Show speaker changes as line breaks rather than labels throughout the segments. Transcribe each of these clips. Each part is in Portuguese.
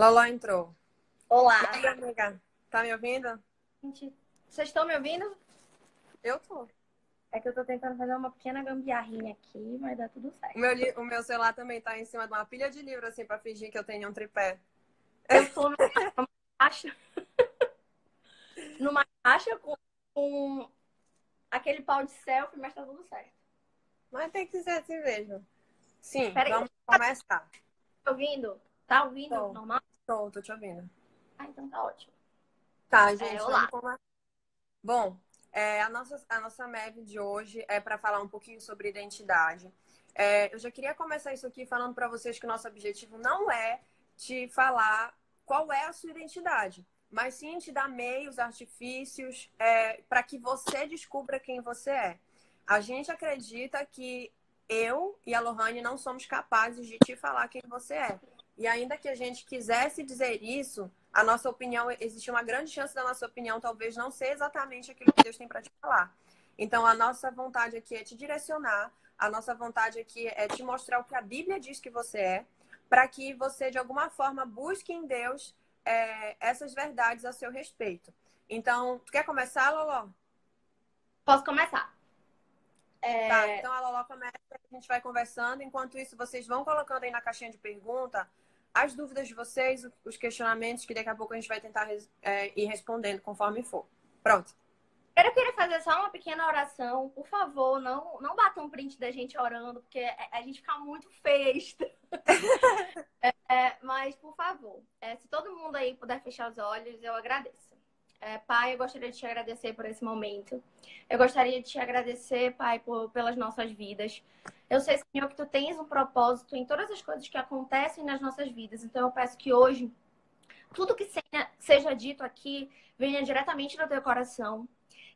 Loló entrou.
Olá.
E aí, amiga? Tá me ouvindo?
Gente, vocês estão me ouvindo?
Eu tô.
É que eu tô tentando fazer uma pequena gambiarrinha aqui, mas dá tudo certo.
O meu, li- o meu celular também tá em cima de uma pilha de livros, assim, pra fingir que eu tenho um tripé.
Eu tô numa caixa. numa caixa com, com aquele pau de selfie, mas tá tudo certo.
Mas tem que ser assim mesmo. Sim,
Peraí.
vamos começar.
Tá ouvindo? Tá ouvindo?
Tô.
Normal?
Tô, tô te ouvindo.
Ah, então tá ótimo.
Tá, gente,
É, olá.
vamos. Bom, é, a, nossa, a nossa MEV de hoje é para falar um pouquinho sobre identidade. É, eu já queria começar isso aqui falando para vocês que o nosso objetivo não é te falar qual é a sua identidade, mas sim te dar meios, artifícios para que você descubra quem você é. A gente acredita que eu e a Lohane não somos capazes de te falar quem você é. E ainda que a gente quisesse dizer isso, a nossa opinião, existe uma grande chance da nossa opinião talvez não ser exatamente aquilo que Deus tem para te falar. Então, a nossa vontade aqui é te direcionar, a nossa vontade aqui é te mostrar o que a Bíblia diz que você é, para que você, de alguma forma, busque em Deus é, essas verdades a seu respeito. Então, tu quer começar, Loló?
Posso começar? É,
Tá, então a Loló começa, a gente vai conversando. Enquanto isso, vocês vão colocando aí na caixinha de pergunta as dúvidas de vocês, os questionamentos, que daqui a pouco a gente vai tentar é, ir respondendo conforme for. Pronto.
Eu queria fazer só uma pequena oração. Por favor, não, não bata um print da gente orando, porque a a gente fica muito festa. É, mas, por favor, é, se todo mundo aí puder fechar os olhos, eu agradeço. É, pai, eu gostaria de te agradecer por esse momento. Eu gostaria de te agradecer, Pai, por- pelas nossas vidas. Eu sei, Senhor, que tu tens um propósito em todas as coisas que acontecem nas nossas vidas. Então, eu peço que hoje, tudo que seja, dito aqui venha diretamente do teu coração.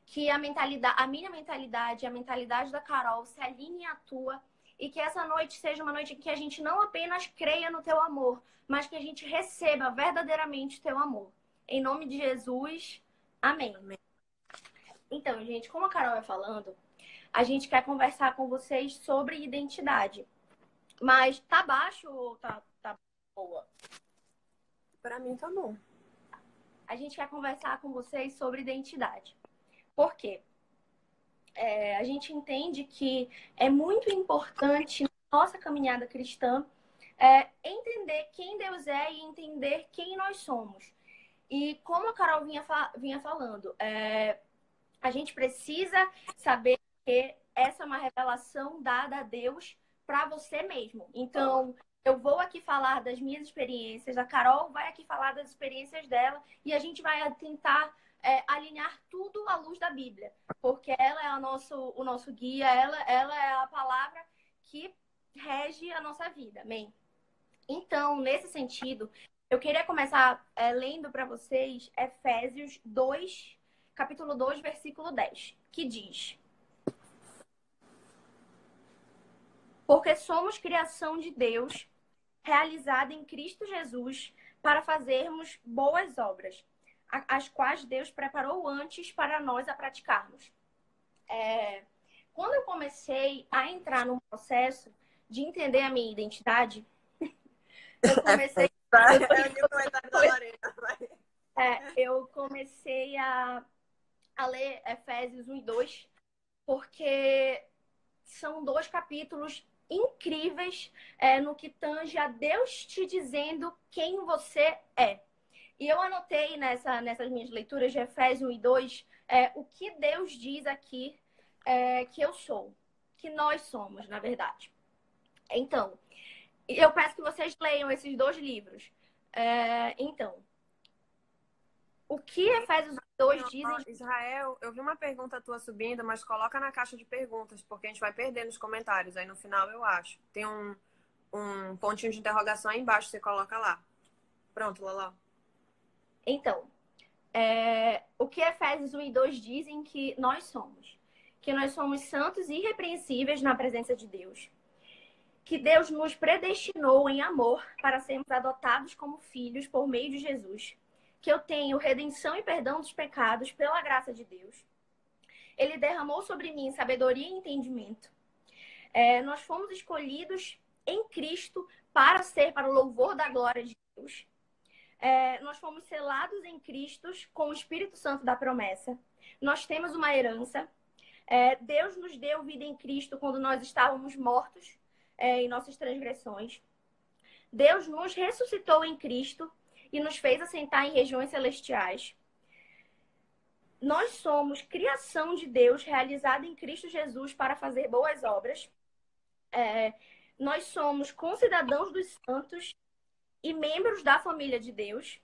Que a mentalidade, a minha mentalidade, a mentalidade da Carol se alinhe à tua e que essa noite seja uma noite em que a gente não apenas creia no teu amor, mas que a gente receba verdadeiramente o teu amor. Em nome de Jesus, amém. Então, gente, como a Carol vai falando, a gente quer conversar com vocês sobre identidade. Mas tá baixo ou tá, tá boa?
Pra mim tá bom.
a gente quer conversar com vocês sobre identidade. Por quê? É, a gente entende que é muito importante na nossa caminhada cristã é, entender quem Deus é e entender quem nós somos. E como a Carol vinha, fa- vinha falando, é, a gente precisa saber que essa é uma revelação dada a Deus para você mesmo. Então, eu vou aqui falar das minhas experiências, a Carol vai aqui falar das experiências dela e a gente vai tentar é, alinhar tudo à luz da Bíblia, porque ela é o nosso, o nosso guia, ela, ela é a palavra que rege a nossa vida, amém? Então, nesse sentido, eu queria começar é, lendo para vocês Efésios 2, capítulo 2, versículo 10, que diz: Porque somos criação de Deus, realizada em Cristo Jesus, para fazermos boas obras, as quais Deus preparou antes para nós a praticarmos. É, quando eu comecei a entrar num processo de entender a minha identidade, comecei. É, eu comecei a, a ler Efésios 1 e 2, porque são dois capítulos incríveis é, no que tange a Deus te dizendo quem você é. E eu anotei nessa, nessas minhas leituras de Efésios 1 e 2 é, o que Deus diz aqui é, que eu sou, que nós somos, na verdade. Então, eu peço que vocês leiam esses dois livros. É, então, o que Efésios 2 diz
Ó, Israel, eu vi uma pergunta tua subindo, mas coloca na caixa de perguntas, porque a gente vai perder nos comentários. Aí no final eu acho. Tem um, um pontinho de interrogação aí embaixo, você coloca lá. Pronto, Loló.
Então, é, o que Efésios 1 e 2 dizem que nós somos? Que nós somos santos e irrepreensíveis na presença de Deus. Que Deus nos predestinou em amor para sermos adotados como filhos por meio de Jesus. Que eu tenho redenção e perdão dos pecados pela graça de Deus. Ele derramou sobre mim sabedoria e entendimento. É, nós fomos escolhidos em Cristo para ser para o louvor da glória de Deus. é, nós fomos selados em Cristo com o Espírito Santo da promessa. Nós temos uma herança. É, Deus nos deu vida em Cristo quando nós estávamos mortos é, em nossas transgressões. Deus nos ressuscitou em Cristo e nos fez assentar em regiões celestiais. Nós somos criação de Deus realizada em Cristo Jesus para fazer boas obras. É, nós somos concidadãos dos santos e membros da família de Deus.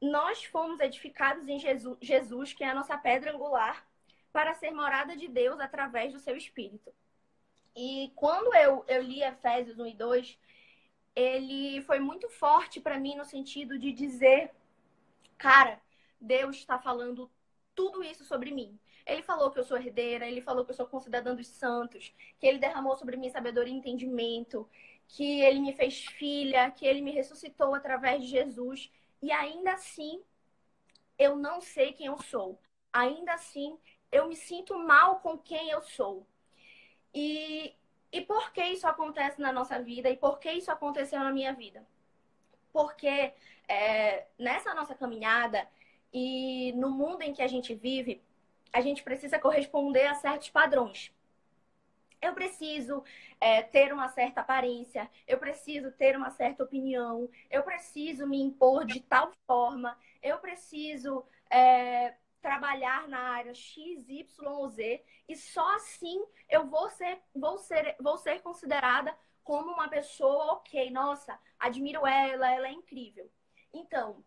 Nós fomos edificados em Jesus, Jesus, que é a nossa pedra angular, para ser morada de Deus através do seu Espírito. E quando eu, eu li Efésios 1 e 2, ele foi muito forte para mim no sentido de dizer, cara, Deus está falando tudo isso sobre mim. Ele falou que eu sou herdeira, ele falou que eu sou concidadã dos santos, que ele derramou sobre mim sabedoria e entendimento, que ele me fez filha, que ele me ressuscitou através de Jesus. E ainda assim, eu não sei quem eu sou. Ainda assim, eu me sinto mal com quem eu sou. E e por que isso acontece na nossa vida e por que isso aconteceu na minha vida? Porque é, nessa nossa caminhada e no mundo em que a gente vive, a gente precisa corresponder a certos padrões. Eu preciso é, ter uma certa aparência, eu preciso ter uma certa opinião, eu preciso me impor de tal forma, eu preciso é, trabalhar na área X, Y ou Z e só assim eu vou ser, vou ser, vou ser considerada como uma pessoa ok, nossa, admiro ela, ela é incrível. Então,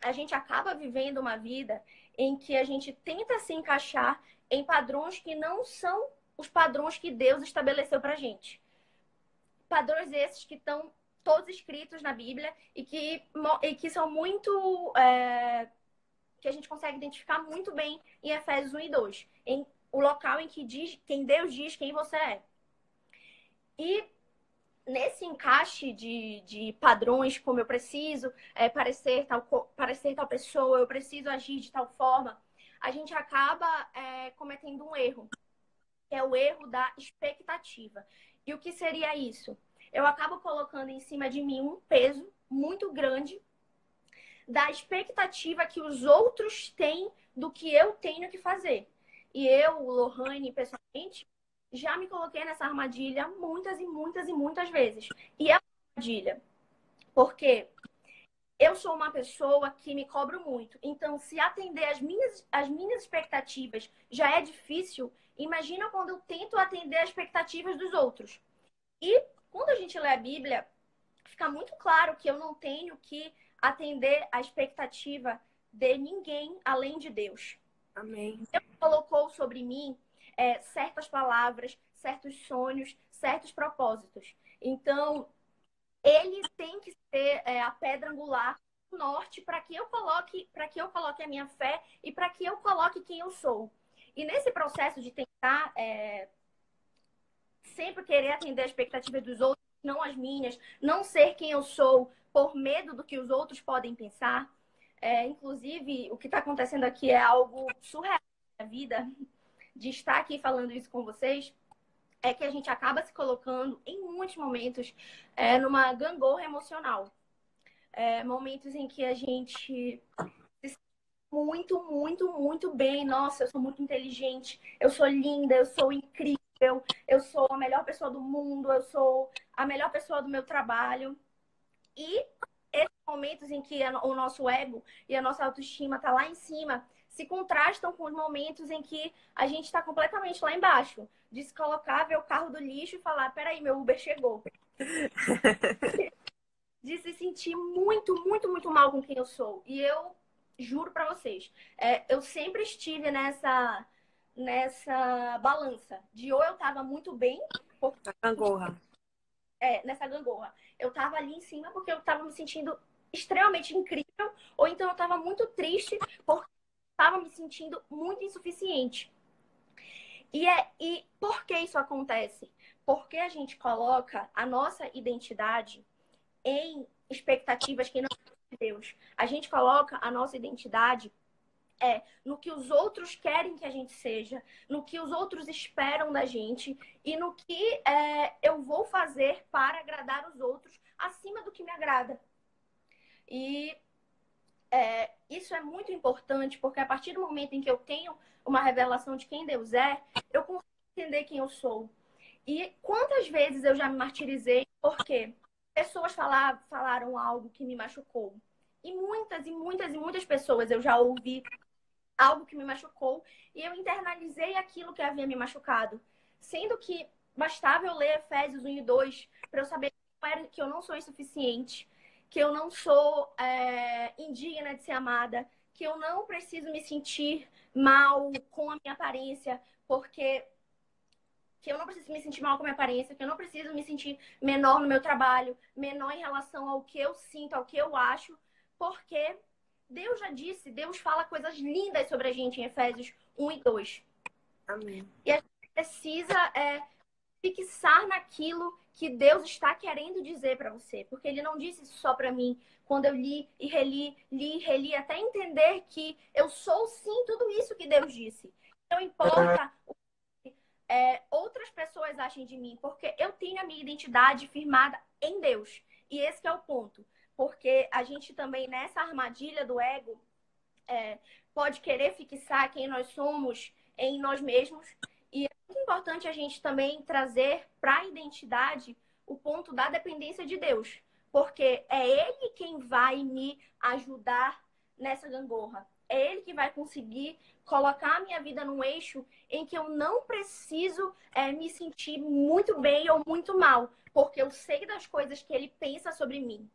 a gente acaba vivendo uma vida em que a gente tenta se encaixar em padrões que não são os padrões que Deus estabeleceu pra gente. Padrões esses que estão todos escritos na Bíblia e que, e que são muito é, que a gente consegue identificar muito bem em Efésios 1 e 2, em o local em que diz quem Deus diz quem você é. E nesse encaixe de, de padrões, como eu preciso é, parecer, tal, parecer tal pessoa, eu preciso agir de tal forma, a gente acaba é, cometendo um erro, que é o erro da expectativa. E o que seria isso? Eu acabo colocando em cima de mim um peso muito grande da expectativa que os outros têm do que eu tenho que fazer. E eu, Lohane, pessoalmente, já me coloquei nessa armadilha muitas e muitas e muitas vezes. E é uma armadilha. Porque eu sou uma pessoa que me cobro muito. Então, se atender as minhas, as minhas expectativas já é difícil, imagina quando eu tento atender as expectativas dos outros. E quando a gente lê a Bíblia, fica muito claro que eu não tenho que atender a expectativa de ninguém além de Deus.
Amém.
Deus colocou sobre mim é, certas palavras, certos sonhos, certos propósitos. Então, ele tem que ser é, a pedra angular norte para que eu coloque para que eu coloque a minha fé e para que eu coloque quem eu sou. E nesse processo de tentar é, sempre querer atender a expectativa dos outros, não as minhas, não ser quem eu sou, por medo do que os outros podem pensar. É, inclusive, o que está acontecendo aqui é algo surreal na vida, de estar aqui falando isso com vocês, é que a gente acaba se colocando, em muitos momentos, é, numa gangorra emocional. É, momentos em que a gente se sente muito, muito, muito bem. Nossa, eu sou muito inteligente, eu sou linda, eu sou incrível, eu sou a melhor pessoa do mundo, eu sou a melhor pessoa do meu trabalho. E esses momentos em que o nosso ego e a nossa autoestima tá lá em cima se contrastam com os momentos em que a gente está completamente lá embaixo. De se colocar, ver o carro do lixo e falar: peraí, meu Uber chegou. de se sentir muito, muito, muito mal com quem eu sou. E eu juro para vocês, é, eu sempre estive nessa nessa balança de ou eu tava muito bem,
porque... gangorra.
É, nessa gangorra eu tava ali em cima porque eu tava me sentindo extremamente incrível, ou então eu tava muito triste porque tava me sentindo muito insuficiente. E, é, e por que isso acontece? Porque a gente coloca a nossa identidade em expectativas que não são de Deus. A gente coloca a nossa identidade é no que os outros querem que a gente seja, no que os outros esperam da gente e no que é, eu vou fazer para agradar os outros acima do que me agrada. E é, isso é muito importante, porque a partir do momento em que eu tenho uma revelação de quem Deus é, eu consigo entender quem eu sou. E quantas vezes eu já me martirizei porque pessoas falar, falaram algo que me machucou. E muitas, e muitas, e muitas pessoas eu já ouvi algo que me machucou e eu internalizei aquilo que havia me machucado. Sendo que bastava eu ler Efésios 1 e 2 para eu saber que eu não sou insuficiente, que eu não sou é, indigna de ser amada, que eu não preciso me sentir mal com a minha aparência, porque que eu não preciso me sentir mal com a minha aparência, que eu não preciso me sentir menor no meu trabalho, menor em relação ao que eu sinto, ao que eu acho, porque Deus já disse, Deus fala coisas lindas sobre a gente em Efésios 1 e 2.
Amém.
E a gente precisa é, fixar naquilo que Deus está querendo dizer para você, porque Ele não disse isso só para mim. Quando eu li e reli, li e reli, até entender que eu sou sim tudo isso que Deus disse. Não importa o que é, outras pessoas achem de mim, porque eu tenho a minha identidade firmada em Deus. E esse é o ponto porque a gente também, nessa armadilha do ego, é, pode querer fixar quem nós somos em nós mesmos. E é muito importante a gente também trazer para a identidade o ponto da dependência de Deus, porque é Ele quem vai me ajudar nessa gangorra. É Ele que vai conseguir colocar a minha vida num eixo em que eu não preciso é, me sentir muito bem ou muito mal, porque eu sei das coisas que Ele pensa sobre mim.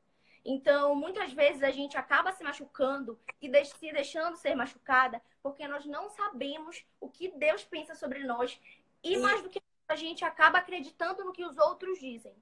Então, muitas vezes a gente acaba se machucando e se deixando ser machucada porque nós não sabemos o que Deus pensa sobre nós e, e... mais do que a gente acaba acreditando no que os outros dizem.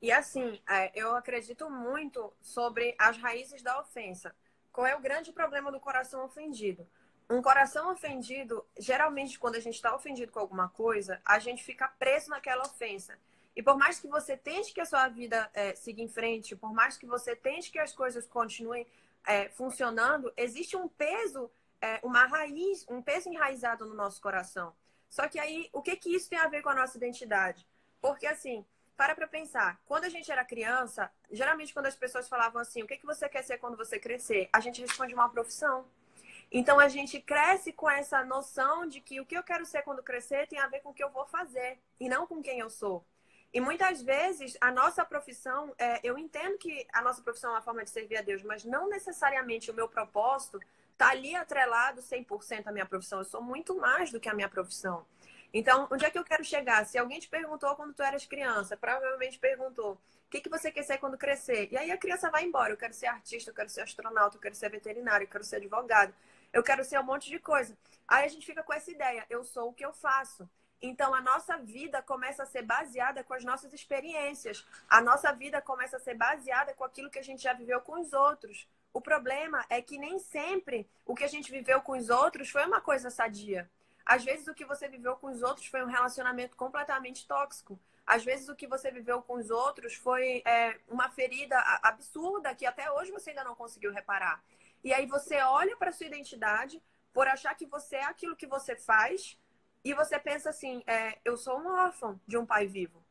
E assim, é, eu acredito muito sobre as raízes da ofensa. Qual é o grande problema do coração ofendido? Um coração ofendido, geralmente, quando a gente está ofendido com alguma coisa, a gente fica preso naquela ofensa. E por mais que você tente que a sua vida é, siga em frente, por mais que você tente que as coisas continuem é, funcionando, existe um peso, é, uma raiz, um peso enraizado no nosso coração. Só que aí, o que, que isso tem a ver com a nossa identidade? Porque assim, para para pensar, quando a gente era criança, geralmente quando as pessoas falavam assim, o que, que você quer ser quando você crescer? A gente responde uma profissão. Então a gente cresce com essa noção de que o que eu quero ser quando crescer tem a ver com o que eu vou fazer e não com quem eu sou. E muitas vezes a nossa profissão, é, eu entendo que a nossa profissão é uma forma de servir a Deus, mas não necessariamente o meu propósito está ali atrelado 100% à minha profissão. Eu sou muito mais do que a minha profissão. Então, onde é que eu quero chegar? Se alguém te perguntou quando tu eras criança, provavelmente perguntou: o que, que você quer ser quando crescer? E aí a criança vai embora. Eu quero ser artista, eu quero ser astronauta, eu quero ser veterinário, eu quero ser advogado, eu quero ser um monte de coisa. Aí a gente fica com essa ideia: eu sou o que eu faço. Então, a nossa vida começa a ser baseada com as nossas experiências. A nossa vida começa a ser baseada com aquilo que a gente já viveu com os outros. O problema é que nem sempre o que a gente viveu com os outros foi uma coisa sadia. Às vezes, o que você viveu com os outros foi um relacionamento completamente tóxico. Às vezes, o que você viveu com os outros foi é, uma ferida absurda que até hoje você ainda não conseguiu reparar. E aí você olha para sua identidade por achar que você é aquilo que você faz e você pensa assim, é, eu sou um órfão de um pai vivo.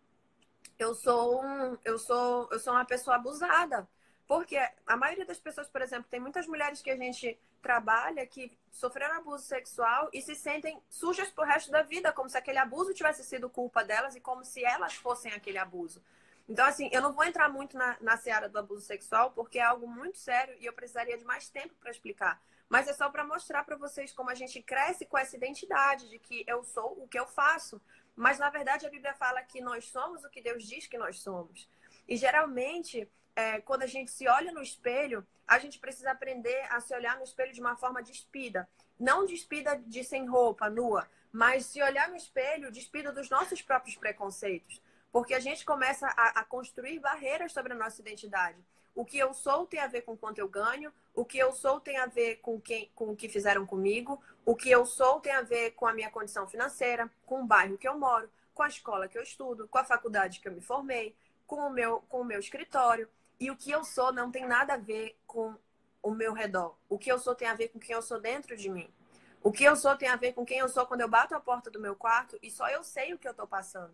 Eu sou um, eu sou, eu sou uma pessoa abusada. Porque a maioria das pessoas, por exemplo, tem muitas mulheres que a gente trabalha que sofreram abuso sexual e se sentem sujas pro resto da vida, como se aquele abuso tivesse sido culpa delas e como se elas fossem aquele abuso. Então, assim, eu não vou entrar muito na, na seara do abuso sexual, porque é algo muito sério e eu precisaria de mais tempo para explicar. Mas é só para mostrar para vocês como a gente cresce com essa identidade de que eu sou o que eu faço. Mas na verdade a Bíblia fala que nós somos o que Deus diz que nós somos. E geralmente, é, quando a gente se olha no espelho, a gente precisa aprender a se olhar no espelho de uma forma despida. Não despida de sem roupa, nua, mas se olhar no espelho despida dos nossos próprios preconceitos. Porque a gente começa a, a construir barreiras sobre a nossa identidade. O que eu sou tem a ver com quanto eu ganho, o que eu sou tem a ver com, quem, com o que fizeram comigo, o que eu sou tem a ver com a minha condição financeira, com o bairro que eu moro, com a escola que eu estudo, com a faculdade que eu me formei, com o meu, com o meu escritório. E o que eu sou não tem nada a ver com o meu redor. O que eu sou tem a ver com quem eu sou dentro de mim. O que eu sou tem a ver com quem eu sou quando eu bato a porta do meu quarto e só eu sei o que eu estou passando.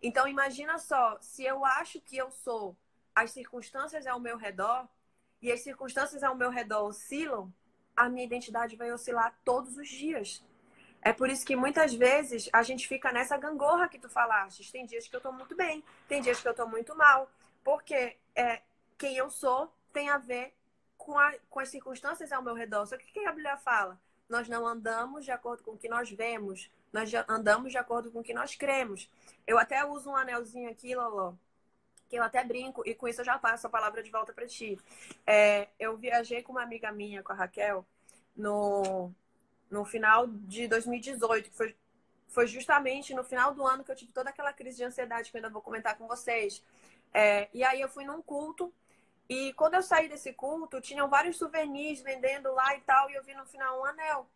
Então imagina só, se eu acho que eu sou as circunstâncias ao meu redor e as circunstâncias ao meu redor oscilam, a minha identidade vai oscilar todos os dias. É por isso que muitas vezes a gente fica nessa gangorra que tu falaste. Tem dias que eu tô muito bem, tem dias que eu tô muito mal. Porque é, quem eu sou tem a ver com, a, com as circunstâncias ao meu redor. Só que o que a Bíblia fala? Nós não andamos de acordo com o que nós vemos, nós andamos de acordo com o que nós cremos. Eu até uso um anelzinho aqui, Lolo, que eu até brinco, e com isso eu já passo a palavra de volta para ti. É, eu viajei com uma amiga minha, com a Raquel, no, no final de 2018, que foi, foi justamente no final do ano que eu tive toda aquela crise de ansiedade que eu ainda vou comentar com vocês. É, e aí eu fui num culto, e quando eu saí desse culto, tinham vários souvenirs vendendo lá e tal, e eu vi no final um anel.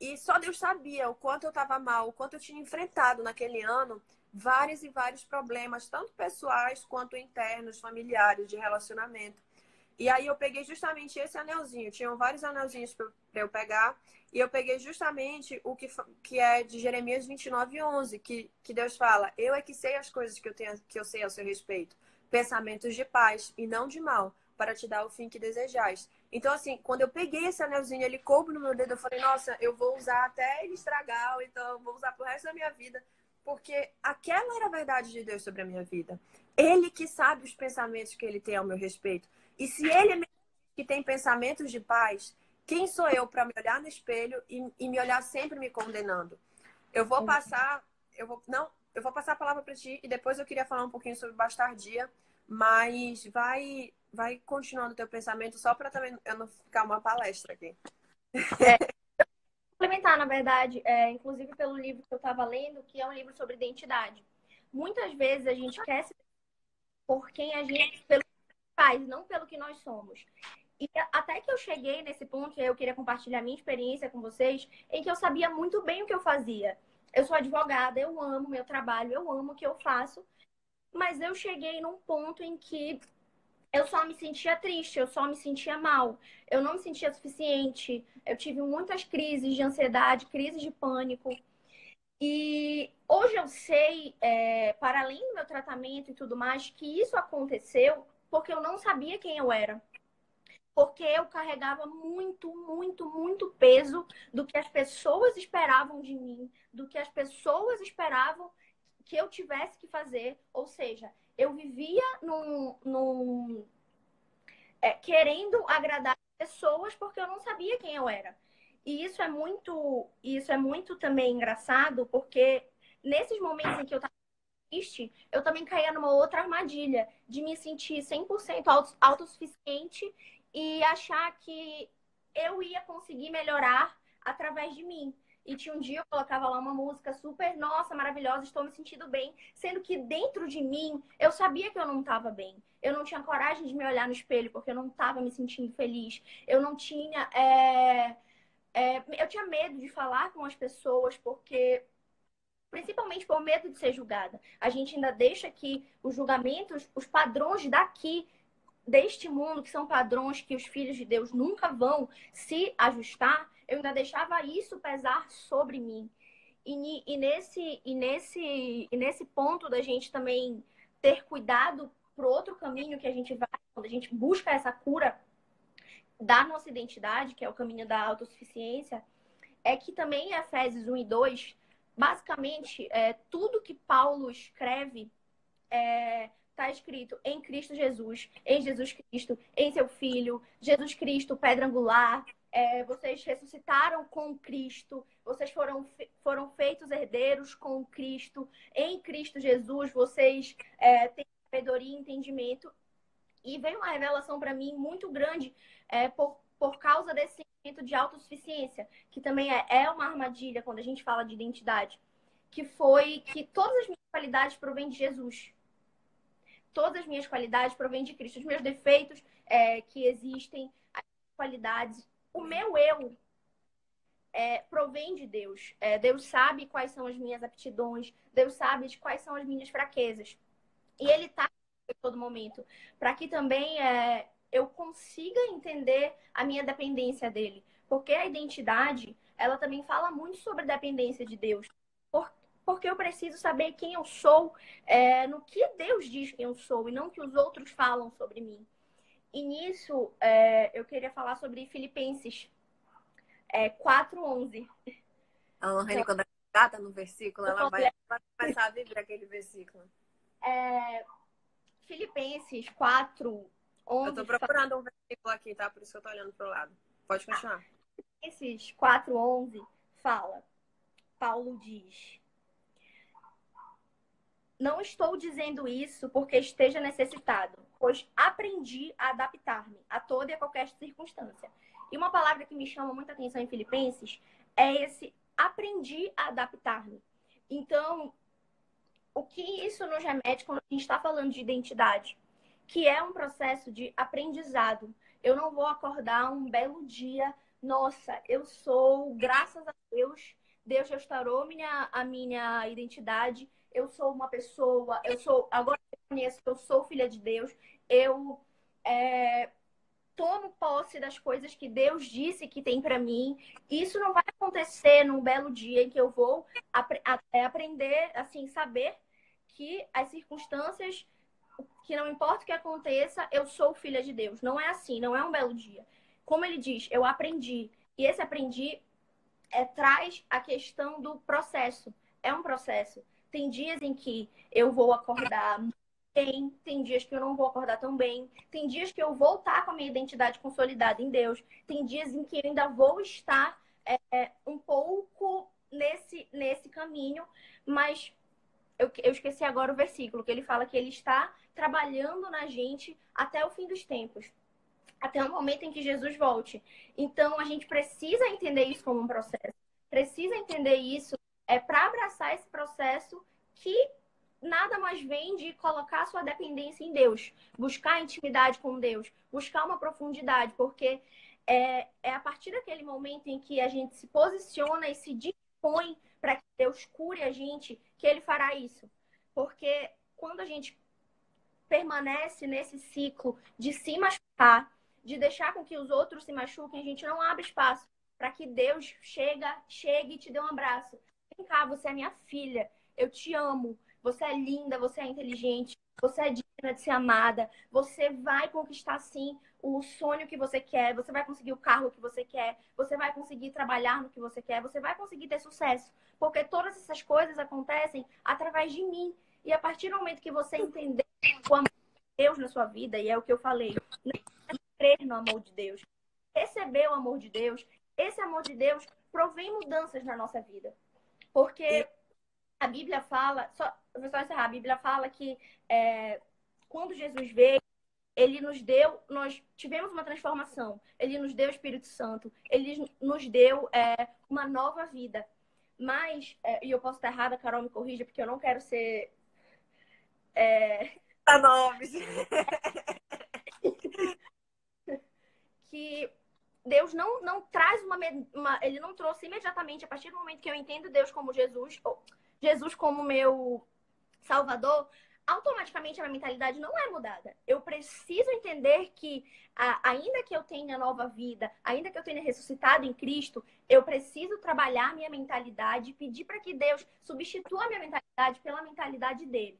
E só Deus sabia o quanto eu estava mal, o quanto eu tinha enfrentado naquele ano vários e vários problemas, tanto pessoais quanto internos, familiares, de relacionamento. E aí eu peguei justamente esse anelzinho. Tinham vários anelzinhos para eu pegar. E eu peguei justamente o que, que é de Jeremias 29, 11, que, que Deus fala: Eu é que sei as coisas que eu, tenho, que eu sei ao seu respeito. Pensamentos de paz e não de mal, para te dar o fim que desejais. Então, assim, quando eu peguei esse anelzinho, ele coube no meu dedo, eu falei: Nossa, eu vou usar até ele estragar, então eu vou usar pro resto da minha vida. Porque aquela era a verdade de Deus sobre a minha vida. Ele que sabe os pensamentos que ele tem ao meu respeito. E se ele é que tem pensamentos de paz, quem sou eu para me olhar no espelho e, e, me olhar sempre me condenando? Eu vou passar, eu vou não, eu vou passar a palavra para ti e depois eu queria falar um pouquinho sobre bastardia, mas vai vai continuando o teu pensamento só para também eu não ficar uma palestra aqui.
É, complementar, na verdade, é, inclusive pelo livro que eu estava lendo, que é um livro sobre identidade. Muitas vezes a gente quer se por quem a gente, pelo faz, não pelo que nós somos. E até que eu cheguei nesse ponto, eu queria compartilhar minha experiência com vocês, em que eu sabia muito bem o que eu fazia. Eu sou advogada, eu amo meu trabalho, eu amo o que eu faço, mas eu cheguei num ponto em que eu só me sentia triste, eu só me sentia mal, eu não me sentia suficiente, eu tive muitas crises de ansiedade, crises de pânico. E hoje eu sei, é, para além do meu tratamento e tudo mais, que isso aconteceu porque eu não sabia quem eu era. Porque eu carregava muito, muito, muito peso do que as pessoas esperavam de mim, do que as pessoas esperavam que eu tivesse que fazer. Ou seja, eu vivia num, num é, querendo agradar pessoas porque eu não sabia quem eu era. E isso é muito, isso é muito também engraçado, porque nesses momentos em que eu estava triste, eu também caía numa outra armadilha de me sentir 100% autossuficiente e achar que eu ia conseguir melhorar através de mim. E tinha um dia eu colocava lá uma música super, nossa, maravilhosa, estou me sentindo bem, sendo que dentro de mim eu sabia que eu não estava bem. Eu não tinha coragem de me olhar no espelho porque eu não estava me sentindo feliz. Eu não tinha. É... É... eu tinha medo de falar com as pessoas porque principalmente por medo de ser julgada. A gente ainda deixa que os julgamentos, os padrões daqui, deste mundo, que são padrões que os filhos de Deus nunca vão se ajustar, eu ainda deixava isso pesar sobre mim. E, e, nesse, e, nesse, e nesse ponto da gente também ter cuidado para outro caminho que a gente vai, quando a gente busca essa cura da nossa identidade, que é o caminho da autossuficiência, é que também Efésios 1 e 2 basicamente, é, tudo que Paulo escreve está é, tá escrito em Cristo Jesus, em Jesus Cristo, em seu Filho, Jesus Cristo, pedra angular. É, vocês ressuscitaram com Cristo, vocês foram, foram feitos herdeiros com Cristo, em Cristo Jesus, vocês é, têm sabedoria e entendimento. E veio uma revelação para mim muito grande é, por, por causa desse sentimento de autossuficiência, que também é, é uma armadilha quando a gente fala de identidade, que foi que todas as minhas qualidades provêm de Jesus. Todas as minhas qualidades provêm de Cristo. Os meus defeitos é, que existem, as qualidades, o meu eu é, provém de Deus. É, Deus sabe quais são as minhas aptidões, Deus sabe de quais são as minhas fraquezas. E Ele está em todo momento, para que também é, eu consiga entender a minha dependência dele. Porque a identidade, ela também fala muito sobre dependência de Deus. Por, porque eu preciso saber quem eu sou, é, no que Deus diz quem eu sou, e não que os outros falam sobre mim. E nisso, é, eu queria falar sobre Filipenses é, 4.11.
A Lohane, então, quando ela gata no versículo, ela vai, vai começar a viver aquele versículo.
É, Filipenses 4, 11.
Eu tô procurando fala... um versículo aqui, tá? Por isso que eu tô olhando pro lado. Pode continuar.
Filipenses 4, 11 fala, Paulo diz, não estou dizendo isso porque esteja necessitado, pois aprendi a adaptar-me a toda e a qualquer circunstância. E uma palavra que me chama muita atenção em Filipenses é esse aprendi a adaptar-me. Então, o que isso nos remete quando a gente está falando de identidade? Que é um processo de aprendizado. Eu não vou acordar um belo dia, nossa, eu sou, graças a Deus, Deus restaurou minha, a minha identidade. Eu sou uma pessoa, eu sou, agora eu conheço que eu sou filha de Deus. Eu é, tomo posse das coisas que Deus disse que tem para mim. Isso não vai acontecer num belo dia em que eu vou ap é, aprender, assim, saber que as circunstâncias, que não importa o que aconteça, eu sou filha de Deus. Não é assim, não é um belo dia. Como ele diz, eu aprendi. E esse aprendi é, traz a questão do processo. É um processo. Tem dias em que eu vou acordar bem, tem dias que eu não vou acordar tão bem, tem dias que eu vou estar com a minha identidade consolidada em Deus, tem dias em que eu ainda vou estar é, é, um pouco nesse, nesse caminho, mas eu, eu esqueci agora o versículo, que ele fala que ele está trabalhando na gente até o fim dos tempos até o momento em que Jesus volte. Então, a gente precisa entender isso como um processo. Precisa entender isso é para abraçar esse processo que nada mais vem de colocar sua dependência em Deus, buscar intimidade com Deus, buscar uma profundidade, porque é, é a partir daquele momento em que a gente se posiciona e se dispõe para que Deus cure a gente, que Ele fará isso. Porque quando a gente permanece nesse ciclo de se machucar, de deixar com que os outros se machuquem, a gente não abre espaço para que Deus chega, chegue e te dê um abraço. Vem cá, você é minha filha, eu te amo, você é linda, você é inteligente, você é digna de ser amada, você vai conquistar sim o sonho que você quer, você vai conseguir o carro que você quer, você vai conseguir trabalhar no que você quer, você vai conseguir ter sucesso, porque todas essas coisas acontecem através de mim. E a partir do momento que você entender o amor de Deus na sua vida, e é o que eu falei, crer no amor de Deus, receber o amor de Deus, esse amor de Deus provém mudanças na nossa vida. Porque a Bíblia fala, só, só encerrar, a Bíblia fala que é, quando Jesus veio, ele nos deu, nós tivemos uma transformação, ele nos deu o Espírito Santo, ele nos deu é, uma nova vida. Mas, é, e eu posso estar errada, Carol me corrija, porque eu não quero ser. É...
Tá nomes.
que Deus não, não traz uma, uma, Ele não trouxe imediatamente, a partir do momento que eu entendo Deus como Jesus, Jesus como meu Salvador, automaticamente a minha mentalidade não é mudada. Eu preciso entender que, ainda que eu tenha nova vida, ainda que eu tenha ressuscitado em Cristo, eu preciso trabalhar minha mentalidade, pedir para que Deus substitua a minha mentalidade pela mentalidade dele.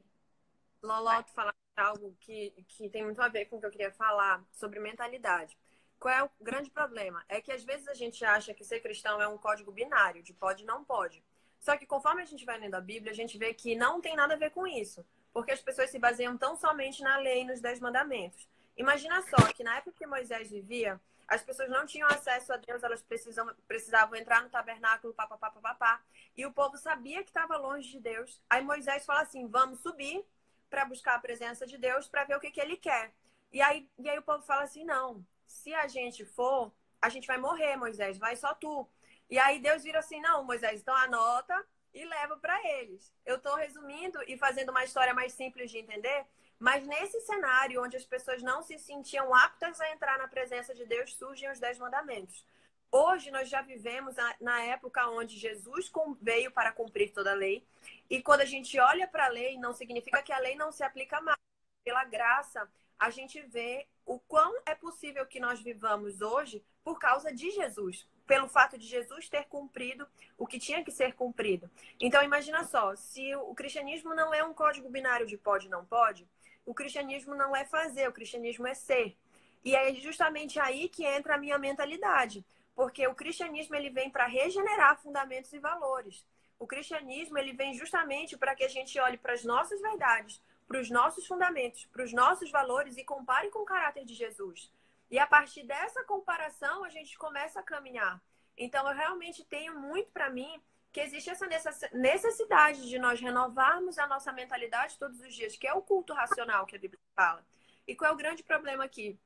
Loló, tu falaste algo que, que tem muito a ver com o que eu queria falar sobre mentalidade. Qual é o grande problema? É que às vezes a gente acha que ser cristão é um código binário, de pode e não pode. Só que conforme a gente vai lendo a Bíblia, a gente vê que não tem nada a ver com isso. Porque as pessoas se baseiam tão somente na lei e nos dez mandamentos. Imagina só que na época que Moisés vivia, as pessoas não tinham acesso a Deus, elas precisam, precisavam entrar no tabernáculo, papapá, papapá. E o povo sabia que estava longe de Deus. Aí Moisés fala assim: vamos subir para buscar a presença de Deus para ver o que, que ele quer. E aí, e aí o povo fala assim: não, se a gente for, a gente vai morrer, Moisés, vai só tu. E aí Deus vira assim: não, Moisés, então anota e leva para eles. Eu estou resumindo e fazendo uma história mais simples de entender, mas nesse cenário onde as pessoas não se sentiam aptas a entrar na presença de Deus, surgem os Dez Mandamentos. Hoje nós já vivemos na época onde Jesus veio para cumprir toda a lei. E quando a gente olha para a lei, não significa que a lei não se aplica mais. Pela graça, a gente vê o quão é possível que nós vivamos hoje por causa de Jesus, pelo fato de Jesus ter cumprido o que tinha que ser cumprido. Então imagina só, se o cristianismo não é um código binário de pode não pode, o cristianismo não é fazer, o cristianismo é ser. E é justamente aí que entra a minha mentalidade, porque o cristianismo ele vem para regenerar fundamentos e valores. O cristianismo ele vem justamente para que a gente olhe para as nossas verdades, para os nossos fundamentos, para os nossos valores e compare com o caráter de Jesus. E a partir dessa comparação, a gente começa a caminhar. Então, eu realmente tenho muito para mim que existe essa necessidade de nós renovarmos a nossa mentalidade todos os dias, que é o culto racional que a Bíblia fala. E qual é o grande problema aqui?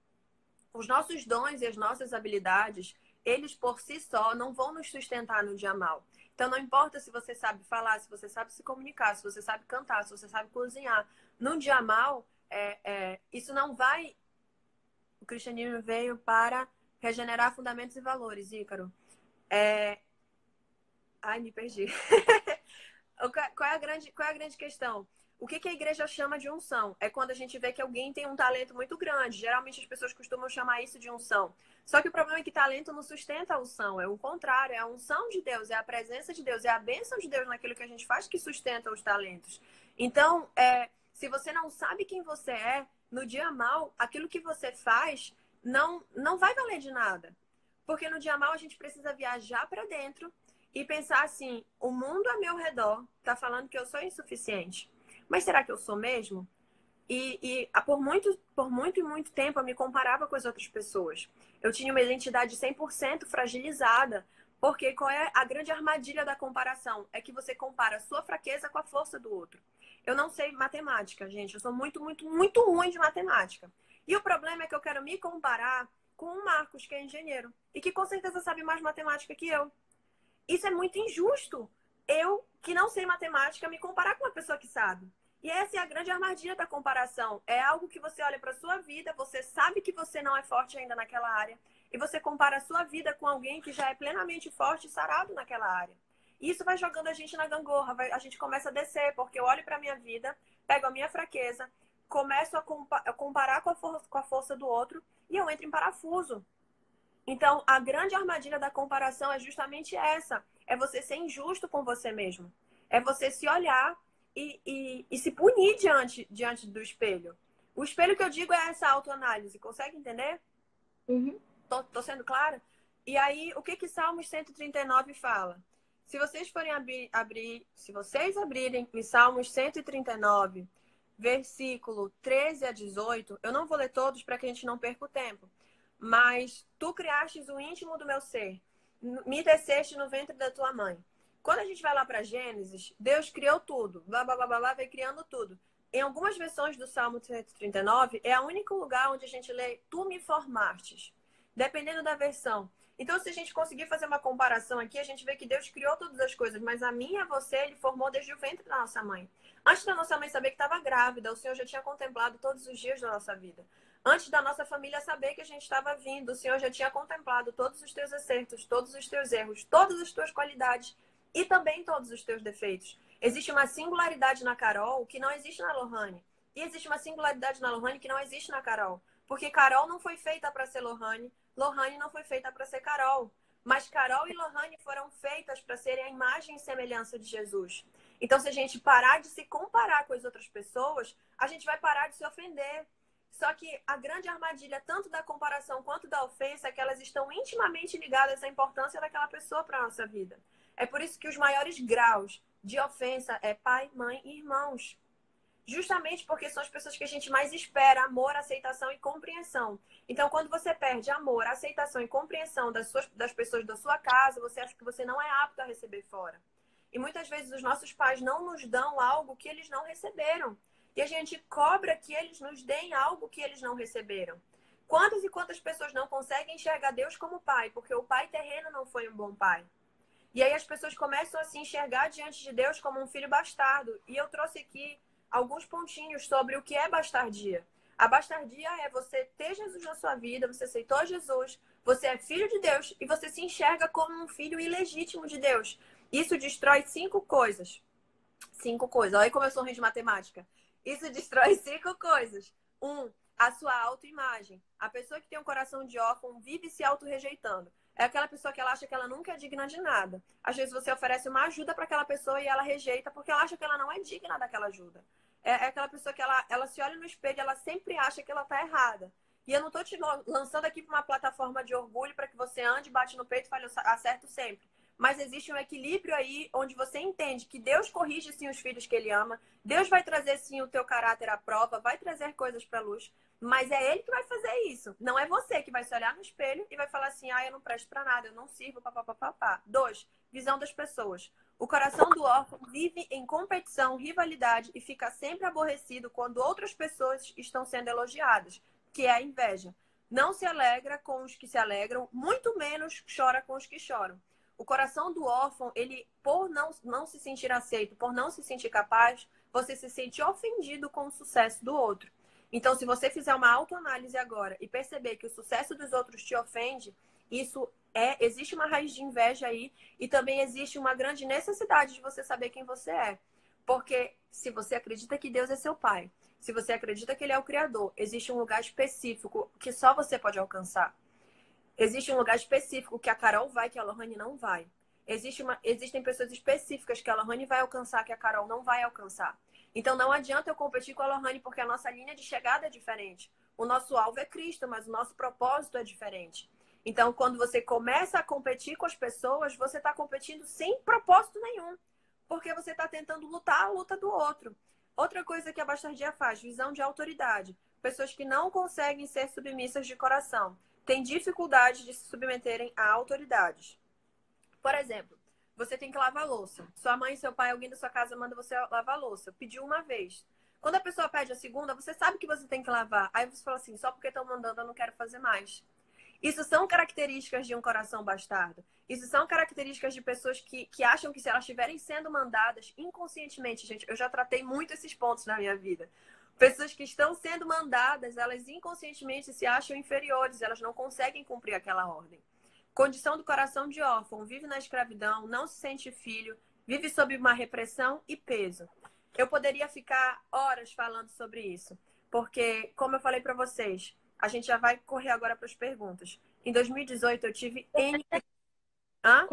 Os nossos dons e as nossas habilidades, eles por si só não vão nos sustentar no dia mal. Então, não importa se você sabe falar, se você sabe se comunicar, se você sabe cantar, se você sabe cozinhar. No dia mal, é, é, isso não vai o cristianismo veio para regenerar fundamentos e valores, Ícaro. É... Ai, me perdi. qual, é a grande, qual é a grande questão? O que, que, a igreja chama de unção? É quando a gente vê que alguém tem um talento muito grande. Geralmente as pessoas costumam chamar isso de unção. Só que o problema é que talento não sustenta a unção. É o contrário, é a unção de Deus, é a presença de Deus, é a bênção de Deus naquilo que a gente faz que sustenta os talentos. Então, é, se você não sabe quem você é, no dia mal, aquilo que você faz não, não vai valer de nada. Porque no dia mal a gente precisa viajar para dentro e pensar assim: o mundo a meu redor está falando que eu sou insuficiente. Mas será que eu sou mesmo? E, e, por, muito, por muito e muito tempo eu me comparava com as outras pessoas. Eu tinha uma identidade 100% fragilizada. Porque qual é a grande armadilha da comparação? É que você compara a sua fraqueza com a força do outro. Eu não sei matemática, gente. Eu sou muito, muito, muito ruim de matemática. E o problema é que eu quero me comparar com o Marcos, que é engenheiro, e que com certeza sabe mais matemática que eu. Isso é muito injusto. Eu, que não sei matemática, me comparar com uma pessoa que sabe. E essa é a grande armadilha da comparação. É algo que você olha para sua vida, você sabe que você não é forte ainda naquela área, e você compara a sua vida com alguém que já é plenamente forte e sarado naquela área. Isso vai jogando a gente na gangorra, vai, a gente começa a descer, porque eu olho para minha vida, pego a minha fraqueza, começo a, compa a comparar com a, com a força do outro e eu entro em parafuso. Então, a grande armadilha da comparação é justamente essa: é você ser injusto com você mesmo. É você se olhar e, e, e se punir diante, diante do espelho. O espelho que eu digo é essa autoanálise, consegue entender? Uhum. Tô, tô sendo clara? E aí, o que que Salmos 139 fala? Se vocês forem abrir, abrir, se vocês abrirem em Salmos 139, versículo 13 a 18, eu não vou ler todos para que a gente não perca o tempo. Mas tu criastes o íntimo do meu ser, me desceste no ventre da tua mãe. Quando a gente vai lá para Gênesis, Deus criou tudo, blá blá blá blá, blá vai criando tudo. Em algumas versões do Salmo 139, é o único lugar onde a gente lê tu me formastes. Dependendo da versão. Então, se a gente conseguir fazer uma comparação aqui, a gente vê que Deus criou todas as coisas, mas a minha, você, ele formou desde o ventre da nossa mãe. Antes da nossa mãe saber que estava grávida, o Senhor já tinha contemplado todos os dias da nossa vida. Antes da nossa família saber que a gente estava vindo, o Senhor já tinha contemplado todos os teus acertos, todos os teus erros, todas as tuas qualidades e também todos os teus defeitos. Existe uma singularidade na Carol que não existe na Lohane. E existe uma singularidade na Lohane que não existe na Carol. Porque Carol não foi feita para ser Lohane, Lohane não foi feita para ser Carol. Mas Carol e Lohane foram feitas para serem a imagem e semelhança de Jesus. Então, se a gente parar de se comparar com as outras pessoas, a gente vai parar de se ofender. Só que a grande armadilha, tanto da comparação quanto da ofensa, é que elas estão intimamente ligadas à importância daquela pessoa para a nossa vida. É por isso que os maiores graus de ofensa é pai, mãe e irmãos justamente porque são as pessoas que a gente mais espera amor, aceitação e compreensão. Então, quando você perde amor, aceitação e compreensão das, suas, das pessoas da sua casa, você acha que você não é apto a receber fora. E muitas vezes os nossos pais não nos dão algo que eles não receberam. E a gente cobra que eles nos deem algo que eles não receberam. Quantas e quantas pessoas não conseguem enxergar Deus como pai, porque o pai terreno não foi um bom pai? E aí as pessoas começam a se enxergar diante de Deus como um filho bastardo. E eu trouxe aqui alguns pontinhos sobre o que é bastardia. A bastardia é você ter Jesus na sua vida, você aceitou Jesus, você é filho de Deus e você se enxerga como um filho ilegítimo de Deus. Isso destrói cinco coisas. Cinco coisas. Olha como eu sou ruim de matemática. Isso destrói cinco coisas. Um, a sua autoimagem. A pessoa que tem um coração de órfão vive se auto-rejeitando. É aquela pessoa que ela acha que ela nunca é digna de nada. Às vezes você oferece uma ajuda para aquela pessoa e ela rejeita porque ela acha que ela não é digna daquela ajuda. É, é aquela pessoa que ela, ela se olha no espelho ela sempre acha que ela está errada. E eu não tô te lançando aqui para uma plataforma de orgulho para que você ande, bate no peito e fale acerto sempre. Mas existe um equilíbrio aí onde você entende que Deus corrige sim os filhos que ele ama, Deus vai trazer sim o teu caráter à prova, vai trazer coisas para luz, mas é ele que vai fazer isso. Não é você que vai se olhar no espelho e vai falar assim: "Ah, eu não presto para nada, eu não sirvo, papapá". Dois, visão das pessoas. O coração do órfão vive em competição, rivalidade e fica sempre aborrecido quando outras pessoas estão sendo elogiadas, que é a inveja. Não se alegra com os que se alegram, muito menos chora com os que choram. O coração do órfão, ele, por não, não se sentir aceito, por não se sentir capaz, você se sente ofendido com o sucesso do outro. Então, se você fizer uma autoanálise agora e perceber que o sucesso dos outros te ofende, isso é, existe uma raiz de inveja aí e também existe uma grande necessidade de você saber quem você é. Porque se você acredita que Deus é seu pai, se você acredita que ele é o criador, existe um lugar específico que só você pode alcançar. Existe um lugar específico que a Carol vai, que a Lohane não vai. Existe uma, existem pessoas específicas que a Lohane vai alcançar, que a Carol não vai alcançar. Então não adianta eu competir com a Lohane, porque a nossa linha de chegada é diferente. O nosso alvo é Cristo, mas o nosso propósito é diferente. Então, quando você começa a competir com as pessoas, você está competindo sem propósito nenhum, porque você está tentando lutar a luta do outro. Outra coisa que a bastardia faz, visão de autoridade. Pessoas que não conseguem ser submissas de coração têm dificuldade de se submeterem a autoridades. Por exemplo, você tem que lavar louça. Sua mãe, seu pai, alguém da sua casa manda você lavar louça. Pediu uma vez. Quando a pessoa pede a segunda, você sabe que você tem que lavar. Aí você fala assim: só porque estão mandando, eu não quero fazer mais. Isso são características de um coração bastardo. Isso são características de pessoas que, que acham que se elas estiverem sendo mandadas inconscientemente, gente, eu já tratei muito esses pontos na minha vida. Pessoas que estão sendo mandadas, elas inconscientemente se acham inferiores, elas não conseguem cumprir aquela ordem. Condição do coração de órfão, vive na escravidão, não se sente filho, vive sob uma repressão e peso. Eu poderia ficar horas falando sobre isso, porque, como eu falei para vocês, a gente já vai correr agora para as perguntas. Em 2018, eu tive N.
Hã?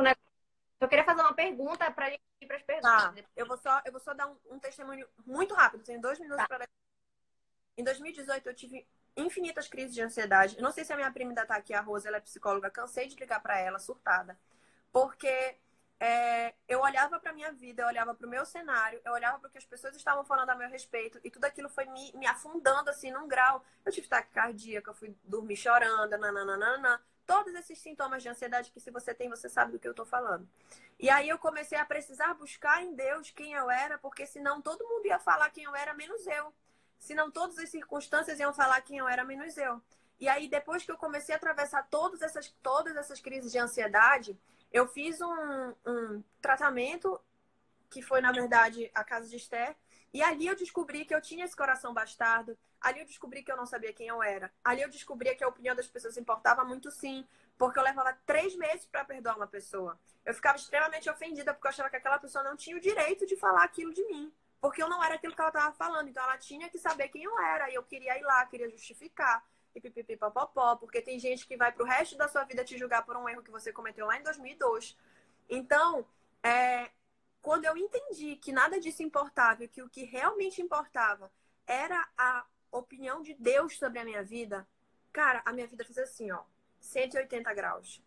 Eu queria fazer uma pergunta para ir para as perguntas. Tá.
Eu, vou só, eu vou só dar um, um testemunho muito rápido, tenho dois minutos tá. para em 2018, eu tive infinitas crises de ansiedade. Eu não sei se a minha prima ainda tá aqui, a Rosa, ela é psicóloga. Cansei de ligar para ela, surtada. Porque é, eu olhava para minha vida, eu olhava para o meu cenário, eu olhava para o que as pessoas estavam falando a meu respeito e tudo aquilo foi me, me afundando assim num grau. Eu tive taquicardia, eu fui dormir chorando, nananana. Todos esses sintomas de ansiedade que se você tem, você sabe do que eu estou falando. E aí eu comecei a precisar buscar em Deus quem eu era, porque senão todo mundo ia falar quem eu era, menos eu senão todas as circunstâncias iam falar quem eu era menos eu. E aí, depois que eu comecei a atravessar todas essas, todas essas crises de ansiedade, eu fiz um, um tratamento que foi, na verdade, a casa de Esther. E ali eu descobri que eu tinha esse coração bastardo. Ali eu descobri que eu não sabia quem eu era. Ali eu descobri que a opinião das pessoas importava muito sim. Porque eu levava três meses para perdoar uma pessoa. Eu ficava extremamente ofendida porque eu achava que aquela pessoa não tinha o direito de falar aquilo de mim. Porque eu não era aquilo que ela estava falando. Então ela tinha que saber quem eu era. E eu queria ir lá, queria justificar. Porque tem gente que vai pro resto da sua vida te julgar por um erro que você cometeu lá em 2002. Então, é, quando eu entendi que nada disso importava que o que realmente importava era a opinião de Deus sobre a minha vida, cara, a minha vida fez assim, ó, 180 graus.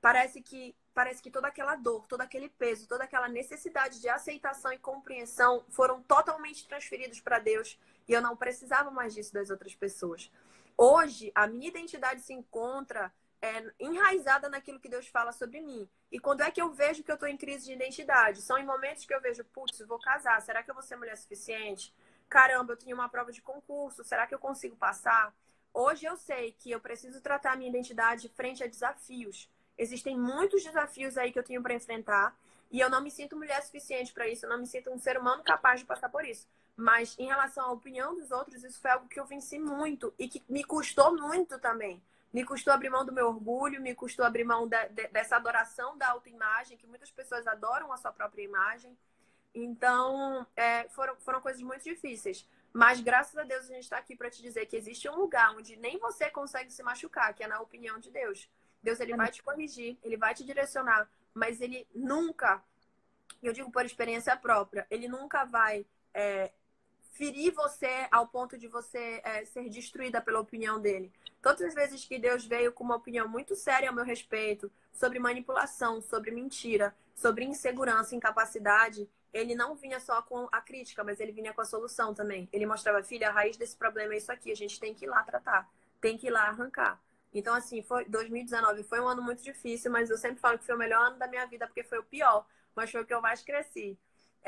Parece que parece que toda aquela dor, todo aquele peso, toda aquela necessidade de aceitação e compreensão foram totalmente transferidos para Deus e eu não precisava mais disso das outras pessoas. Hoje, a minha identidade se encontra é, enraizada naquilo que Deus fala sobre mim. E quando é que eu vejo que eu estou em crise de identidade? São em momentos que eu vejo, putz, vou casar, será que eu vou ser mulher suficiente? Caramba, eu tenho uma prova de concurso, será que eu consigo passar? Hoje eu sei que eu preciso tratar a minha identidade frente a desafios. Existem muitos desafios aí que eu tenho para enfrentar e eu não me sinto mulher suficiente para isso, eu não me sinto um ser humano capaz de passar por isso. Mas em relação à opinião dos outros, isso foi algo que eu venci muito e que me custou muito também. Me custou abrir mão do meu orgulho, me custou abrir mão de, de, dessa adoração da autoimagem, que muitas pessoas adoram a sua própria imagem. Então, é, foram, foram coisas muito difíceis. Mas graças a Deus a gente está aqui para te dizer que existe um lugar onde nem você consegue se machucar, que é na opinião de Deus. Deus ele vai te corrigir, ele vai te direcionar, mas ele nunca, eu digo por experiência própria, ele nunca vai é, ferir você ao ponto de você é, ser destruída pela opinião dele. Todas as vezes que Deus veio com uma opinião muito séria ao meu respeito sobre manipulação, sobre mentira, sobre insegurança, incapacidade, ele não vinha só com a crítica, mas ele vinha com a solução também. Ele mostrava, filha, a raiz desse problema é isso aqui, a gente tem que ir lá tratar, tem que ir lá arrancar. Então, assim, foi 2019 foi um ano muito difícil, mas eu sempre falo que foi o melhor ano da minha vida, porque foi o pior, mas foi o que eu mais cresci.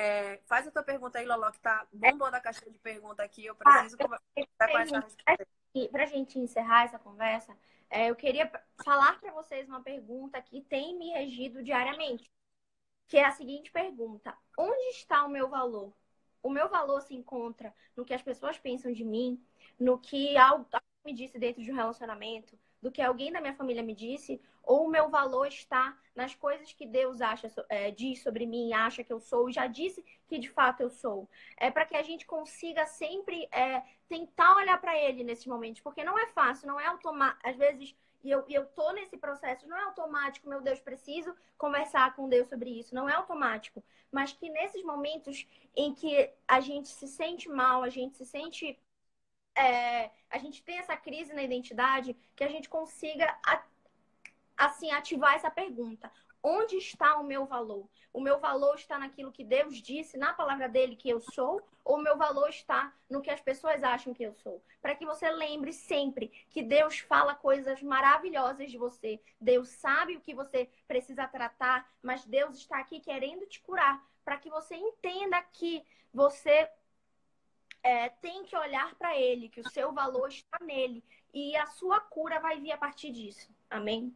É, faz a tua pergunta aí, Lolo, que tá bombando a caixa de pergunta aqui. Eu preciso ah, conversar com essa
Para a gente encerrar essa conversa, é, eu queria falar para vocês uma pergunta que tem me regido diariamente, que é a seguinte pergunta: onde está o meu valor? O meu valor se encontra no que as pessoas pensam de mim, no que algo me disse dentro de um relacionamento, do que alguém da minha família me disse, ou o meu valor está nas coisas que Deus acha, é, diz sobre mim, acha que eu sou, e já disse que de fato eu sou. É para que a gente consiga sempre é, tentar olhar para Ele nesses momentos, porque não é fácil, não é automático. Às vezes, e eu, eu tô nesse processo, não é automático, meu Deus, preciso conversar com Deus sobre isso, não é automático. Mas que nesses momentos em que a gente se sente mal, a gente se sente é, a gente tem essa crise na identidade, que a gente consiga assim ativar essa pergunta: onde está o meu valor? O meu valor está naquilo que Deus disse na palavra dele que eu sou, ou o meu valor está no que as pessoas acham que eu sou? Para que você lembre sempre que Deus fala coisas maravilhosas de você. Deus sabe o que você precisa tratar, mas Deus está aqui querendo te curar, para que você entenda que você é, tem que olhar para ele, que o seu valor está nele e a sua cura vai vir a partir disso. Amém?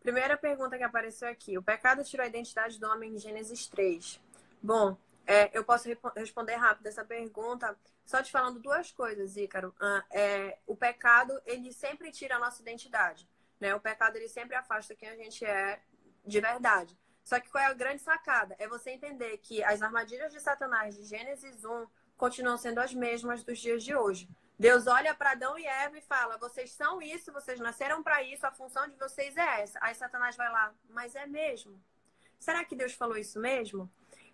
Primeira pergunta que apareceu aqui: o pecado tirou a identidade do homem em Gênesis 3. Bom, é, eu posso responder rápido essa pergunta, só te falando duas coisas, Ícaro. Ah, é, o pecado, ele sempre tira a nossa identidade. Né? O pecado, ele sempre afasta quem a gente é de verdade. Só que qual é a grande sacada? É você entender que as armadilhas de Satanás de Gênesis 1 continuam sendo as mesmas dos dias de hoje. Deus olha para Adão e Eva e fala: vocês são isso, vocês nasceram para isso, a função de vocês é essa. Aí Satanás vai lá, mas é mesmo? Será que Deus falou isso mesmo?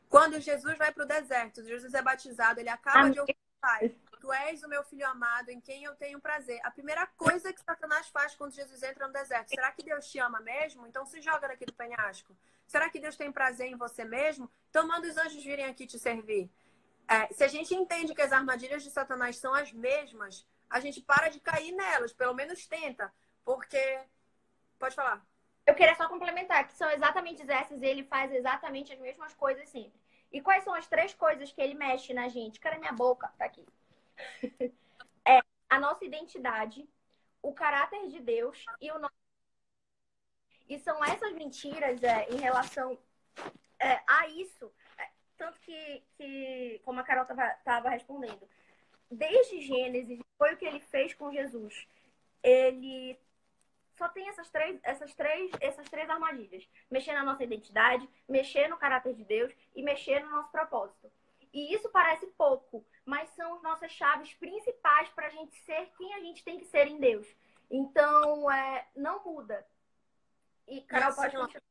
Quando Jesus vai para o deserto, Jesus é batizado, ele acaba Amém. de ouvir o Pai. Tu és o meu filho amado, em quem eu tenho prazer. A primeira coisa que Satanás faz quando Jesus entra no deserto, será que Deus te ama mesmo? Então se joga daqui do penhasco. Será que Deus tem prazer em você mesmo? Então manda os anjos virem aqui te servir. É, se a gente entende que as armadilhas de Satanás são as mesmas, a gente para de cair nelas, pelo menos tenta, porque. Pode falar.
Eu queria só complementar que são exatamente essas e ele faz exatamente as mesmas coisas sempre. E quais são as três coisas que ele mexe na gente? Cara, minha boca, tá aqui. é a nossa identidade, o caráter de Deus e o nosso. E são essas mentiras é, em relação é, a isso tanto que, que como a Carol estava respondendo, desde Gênesis, foi o que ele fez com Jesus. Ele só tem essas três, essas três, essas três armadilhas: mexer na nossa identidade, mexer no caráter de Deus e mexer no nosso propósito. E isso parece pouco, mas são as nossas chaves principais para a gente ser quem a gente tem que ser em Deus. Então, é, não muda. E Carol pode continuar.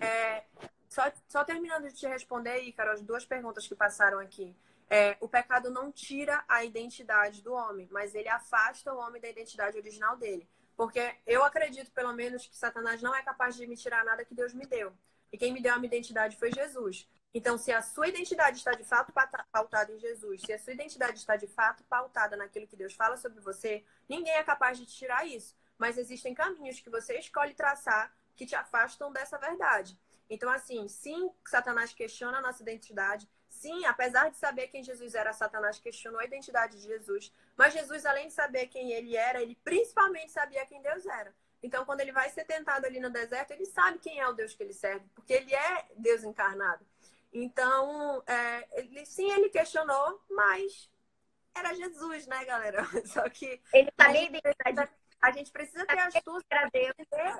É, só, só terminando de te responder aí, Carol, as duas perguntas que passaram aqui. É, o pecado não tira a identidade do homem, mas ele afasta o homem da identidade original dele. Porque eu acredito, pelo menos, que Satanás não é capaz de me tirar nada que Deus me deu. E quem me deu a minha identidade foi Jesus. Então, se a sua identidade está de fato pautada em Jesus, se a sua identidade está de fato pautada naquilo que Deus fala sobre você, ninguém é capaz de tirar isso. Mas existem caminhos que você escolhe traçar que te afastam dessa verdade. Então, assim, sim, Satanás questiona a nossa identidade. Sim, apesar de saber quem Jesus era, Satanás questionou a identidade de Jesus. Mas Jesus, além de saber quem ele era, ele principalmente sabia quem Deus era. Então, quando ele vai ser tentado ali no deserto, ele sabe quem é o Deus que ele serve, porque ele é Deus encarnado. Então, é, ele, sim, ele questionou, mas era Jesus, né, galera? Só que.
Ele sabia a identidade
a gente precisa ter astúcia para entender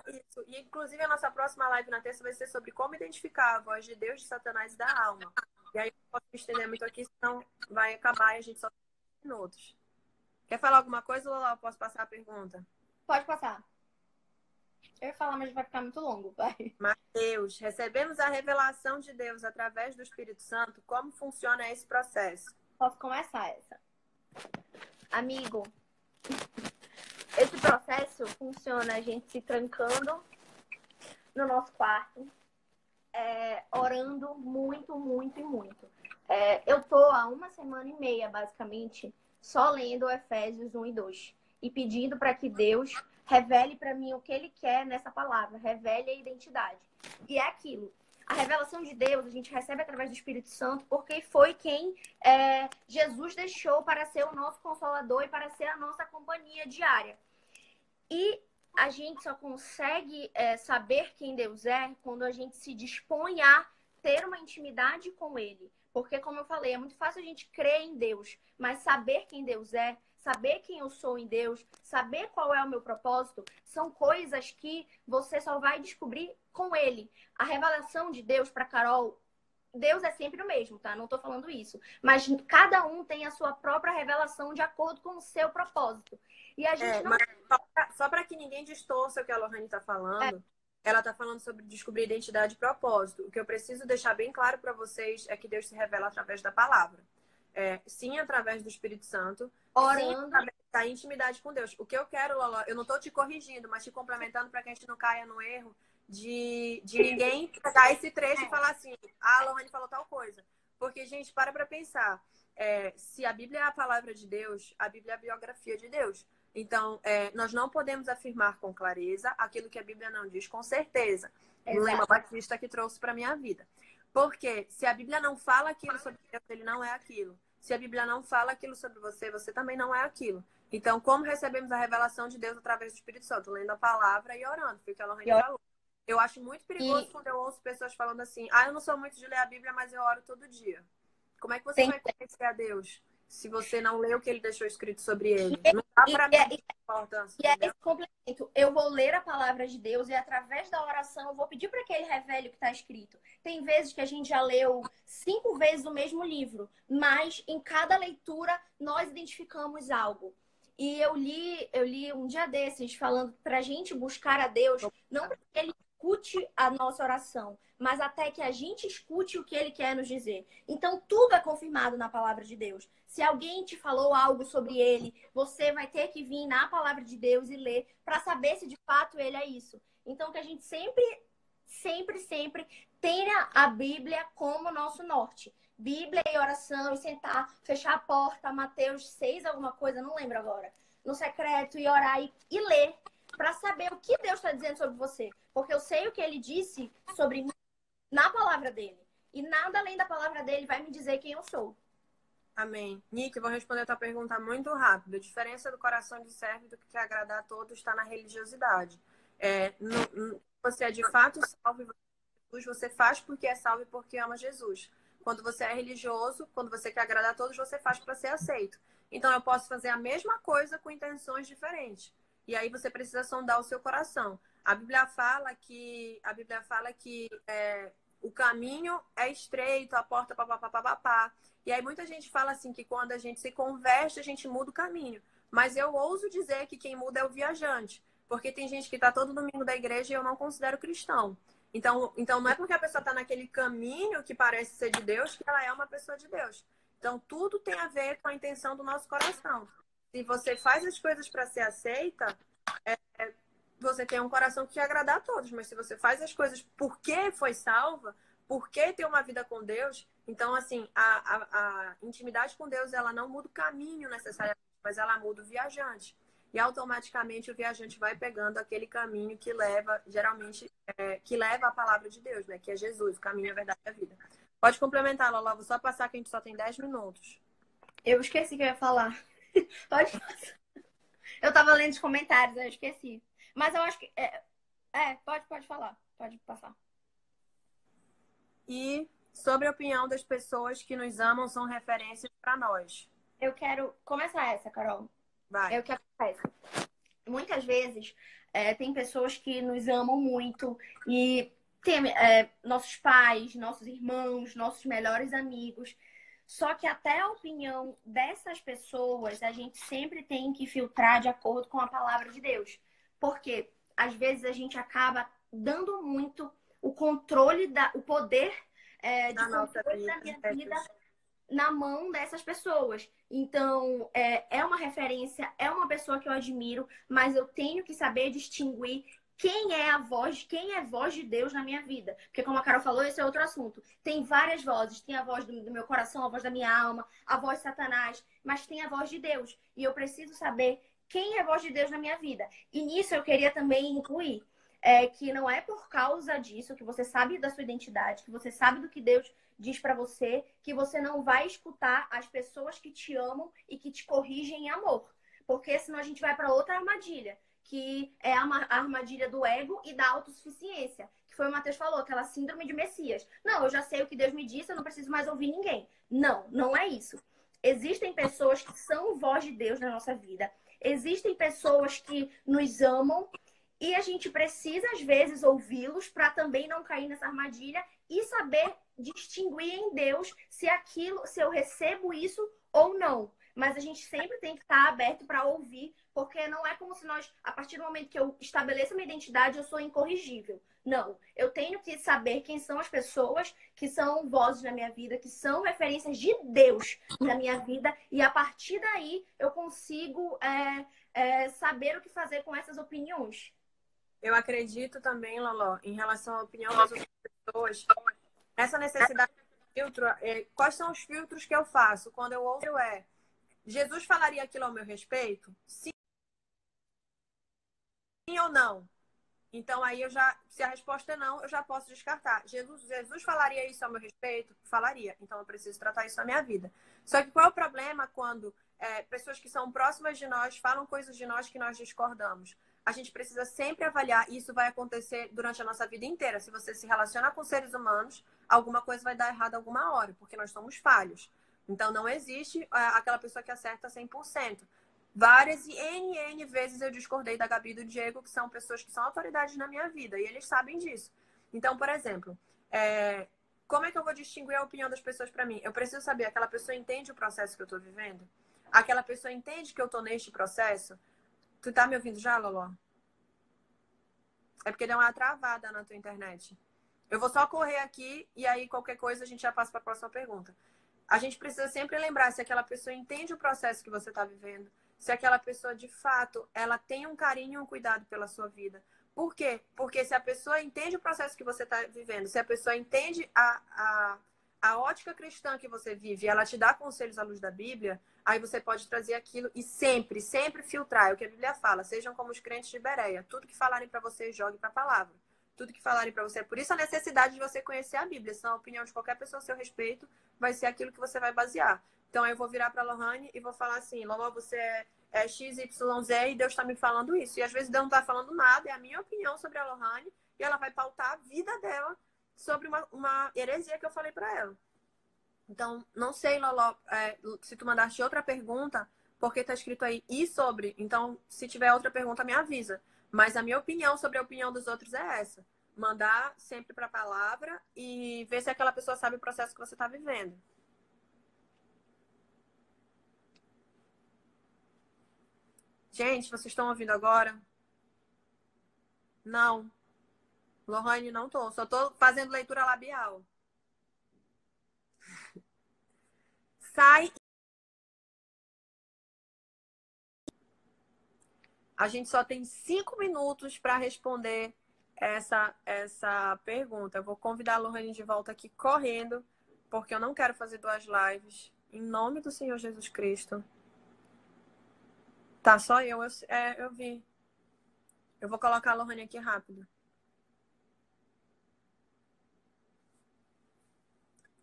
isso. E, inclusive, a nossa próxima live na terça vai ser sobre como identificar a voz de Deus, de Satanás e da alma. E aí, eu não posso me estender muito aqui, senão vai acabar e a gente só tem minutos. Quer falar alguma coisa, Lola? Posso passar a pergunta?
Pode passar. Eu ia falar, mas vai ficar muito longo, vai.
Mateus, recebemos a revelação de Deus através do Espírito Santo. Como funciona esse processo?
posso começar essa. Amigo, esse processo funciona a gente se trancando no nosso quarto, é, orando muito, muito e muito. É, eu tô há uma semana e meia, basicamente, só lendo Efésios 1 e 2 e pedindo para que Deus revele para mim o que Ele quer nessa palavra, revele a identidade. E é aquilo. A revelação de Deus a gente recebe através do Espírito Santo, porque foi quem é, Jesus deixou para ser o nosso consolador e para ser a nossa companhia diária. E a gente só consegue é, saber quem Deus é quando a gente se dispõe a ter uma intimidade com Ele. Porque, como eu falei, é muito fácil a gente crer em Deus, mas saber quem Deus é, saber quem eu sou em Deus, saber qual é o meu propósito, são coisas que você só vai descobrir com Ele. A revelação de Deus para Carol, Deus é sempre o mesmo, tá? Não tô falando isso. Mas cada um tem a sua própria revelação de acordo com o seu propósito. E a gente é, não.
Só para que ninguém distorça o que a Lohane tá falando. É ela está falando sobre descobrir identidade e propósito. O que eu preciso deixar bem claro para vocês é que Deus se revela através da palavra. É, sim, através do Espírito Santo. Orando. Sim, da intimidade com Deus. O que eu quero, Lolo, eu não estou te corrigindo, mas te complementando para que a gente não caia no erro de, de ninguém pegar esse trecho e falar assim, ah, a Lohane falou tal coisa. Porque, gente, para para pensar. É, se a Bíblia é a palavra de Deus, a Bíblia é a biografia de Deus. Então, é, nós não podemos afirmar com clareza aquilo que a Bíblia não diz com certeza. O lema batista que trouxe para minha vida. Porque se a Bíblia não fala aquilo sobre Deus, ele não é aquilo. Se a Bíblia não fala aquilo sobre você, você também não é aquilo. Então, como recebemos a revelação de Deus através do Espírito Santo? Lendo a palavra e orando, foi o que a Lorraine falou. Eu acho muito perigoso e... quando eu ouço pessoas falando assim: ah, eu não sou muito de ler a Bíblia, mas eu oro todo dia. Como é que você Tem... vai conhecer a Deus? se você não lê o que ele deixou escrito sobre ele. Não dá para mim
é, importância. E é esse complemento. Eu vou ler a palavra de Deus e através da oração eu vou pedir para que ele revele o que está escrito. Tem vezes que a gente já leu cinco vezes o mesmo livro, mas em cada leitura nós identificamos algo. E eu li, eu li um dia desses falando para a gente buscar a Deus, não porque ele escute a nossa oração, mas até que a gente escute o que ele quer nos dizer. Então, tudo é confirmado na palavra de Deus. Se alguém te falou algo sobre ele, você vai ter que vir na palavra de Deus e ler para saber se de fato ele é isso. Então, que a gente sempre, sempre, sempre tenha a Bíblia como nosso norte. Bíblia e oração, e sentar, fechar a porta, Mateus 6, alguma coisa, não lembro agora. No secreto, e orar e, e ler para saber o que Deus está dizendo sobre você. Porque eu sei o que ele disse sobre mim na palavra dele. E nada além da palavra dele vai me dizer quem eu sou.
Amém. Nick, vou responder a tua pergunta muito rápido. A diferença do coração de servo do que quer agradar a todos está na religiosidade. É, no, no, você é de fato salvo Jesus, você faz porque é salvo e porque ama Jesus. Quando você é religioso, quando você quer agradar a todos, você faz para ser aceito. Então eu posso fazer a mesma coisa com intenções diferentes. E aí você precisa sondar o seu coração. A Bíblia fala que a Bíblia fala que é, o caminho é estreito, a porta papapá. E aí muita gente fala assim que quando a gente se converte, a gente muda o caminho. Mas eu ouso dizer que quem muda é o viajante. Porque tem gente que está todo domingo da igreja e eu não considero cristão. Então, então não é porque a pessoa está naquele caminho que parece ser de Deus que ela é uma pessoa de Deus. Então tudo tem a ver com a intenção do nosso coração se você faz as coisas para ser aceita, é, você tem um coração que agradar a todos. Mas se você faz as coisas porque foi salva, porque tem uma vida com Deus, então, assim, a, a, a intimidade com Deus, ela não muda o caminho necessariamente, mas ela muda o viajante. E automaticamente o viajante vai pegando aquele caminho que leva, geralmente, é, que leva a palavra de Deus, né? Que é Jesus, o caminho, a verdade e a vida. Pode complementar, Lola. Vou só passar que a gente só tem 10 minutos.
Eu esqueci que eu ia falar. Pode passar. Eu tava lendo os comentários, eu esqueci. Mas eu acho que. É, é, pode, pode falar. Pode passar.
E sobre a opinião das pessoas que nos amam são referências para nós.
Eu quero começar essa, Carol.
Vai.
Eu quero começar essa. Muitas vezes é, tem pessoas que nos amam muito e tem é, nossos pais, nossos irmãos, nossos melhores amigos só que até a opinião dessas pessoas a gente sempre tem que filtrar de acordo com a palavra de Deus. Porque às vezes a gente acaba dando muito o controle, da, o poder é, de controle da minha vida na mão dessas pessoas. Então, é, é uma referência, é uma pessoa que eu admiro, mas eu tenho que saber distinguir quem é a voz, quem é voz de Deus na minha vida. Porque, como a Carol falou, esse é outro assunto. Tem várias vozes. Tem a voz do, do, meu coração, a voz da minha alma, a voz de Satanás, mas tem a voz de Deus. E eu preciso saber quem é a voz de Deus na minha vida. E nisso eu queria também incluir é, que não é por causa disso que você sabe da sua identidade, que você sabe do que Deus diz para você, que você não vai escutar as pessoas que te amam e que te corrigem em amor. Porque senão a gente vai para outra armadilha, que é a armadilha do ego e da autossuficiência, que foi o Matheus falou, aquela síndrome de Messias. Não, eu já sei o que Deus me disse, eu não preciso mais ouvir ninguém. Não, não é isso. Existem pessoas que são voz de Deus na nossa vida. Existem pessoas que nos amam e a gente precisa, às vezes, ouvi-los para também não cair nessa armadilha e saber distinguir em Deus se aquilo, se eu recebo isso ou não. Mas a gente sempre tem que estar aberto para ouvir, porque não é como se nós, a partir do momento que eu estabeleço minha identidade, eu sou incorrigível. Não. Eu tenho que saber quem são as pessoas que são vozes na minha vida, que são referências de Deus na minha vida, e a partir daí eu consigo é, é, saber o que fazer com essas opiniões.
Eu acredito também, Loló, em relação à opinião das outras pessoas, essa necessidade de filtro, é, quais são os filtros que eu faço? Quando eu ouço é, Jesus falaria aquilo ao meu respeito? Sim, Sim ou não? Então aí eu já, se a resposta é não, eu já posso descartar. Jesus, Jesus falaria isso ao meu respeito? Falaria. Então eu preciso tratar isso na minha vida. Só que qual é o problema quando é, pessoas que são próximas de nós falam coisas de nós que nós discordamos? a gente precisa sempre avaliar, e isso vai acontecer durante a nossa vida inteira. Se você se relaciona com seres humanos, alguma coisa vai dar errado alguma hora, porque nós somos falhos. Então, não existe é, aquela pessoa que acerta 100%. Várias e N, N vezes eu discordei da Gabi e do Diego, que são pessoas que são autoridades na minha vida, e eles sabem disso. Então, por exemplo, é... como é que eu vou distinguir a opinião das pessoas para mim? Eu preciso saber, aquela pessoa entende o processo que eu estou vivendo? Aquela pessoa entende que eu estou neste processo? Tu tá me ouvindo já, Loló? É porque deu uma travada na tua internet. Eu vou só correr aqui e aí qualquer coisa a gente já passa para a próxima pergunta. A gente precisa sempre lembrar se aquela pessoa entende o processo que você está vivendo, se aquela pessoa de fato ela tem um carinho e um cuidado pela sua vida. Por quê? Porque se a pessoa entende o processo que você está vivendo, se a pessoa entende a, a, a ótica cristã que você vive, ela te dá conselhos à luz da Bíblia, Aí você pode trazer aquilo e sempre, sempre filtrar. É o que a Bíblia fala. Sejam como os crentes de Bereia. Tudo que falarem para você, jogue para a palavra. Tudo que falarem para você. Por isso a necessidade de você conhecer a Bíblia. Senão a opinião de qualquer pessoa a seu respeito vai ser aquilo que você vai basear. Então eu vou virar para Lohane e vou falar assim: Lolo, você é, é XYZ e Deus está me falando isso. E às vezes Deus não está falando nada, é a minha opinião sobre a Lohane e ela vai pautar a vida dela sobre uma, uma heresia que eu falei para ela. Então, não sei, Lolo, é, se tu mandaste outra pergunta, porque tá escrito aí e sobre. Então, se tiver outra pergunta, me avisa. Mas a minha opinião sobre a opinião dos outros é essa. Mandar sempre para a palavra e ver se aquela pessoa sabe o processo que você está vivendo. Gente, vocês estão ouvindo agora? Não. Lohane, não tô. Só tô fazendo leitura labial. sai. A gente só tem cinco minutos para responder essa, essa pergunta. Eu vou convidar a Lorraine de volta aqui correndo, porque eu não quero fazer duas lives. Em nome do Senhor Jesus Cristo. Tá, só eu. Eu, é, eu vi. Eu vou colocar a Lorraine aqui rápido.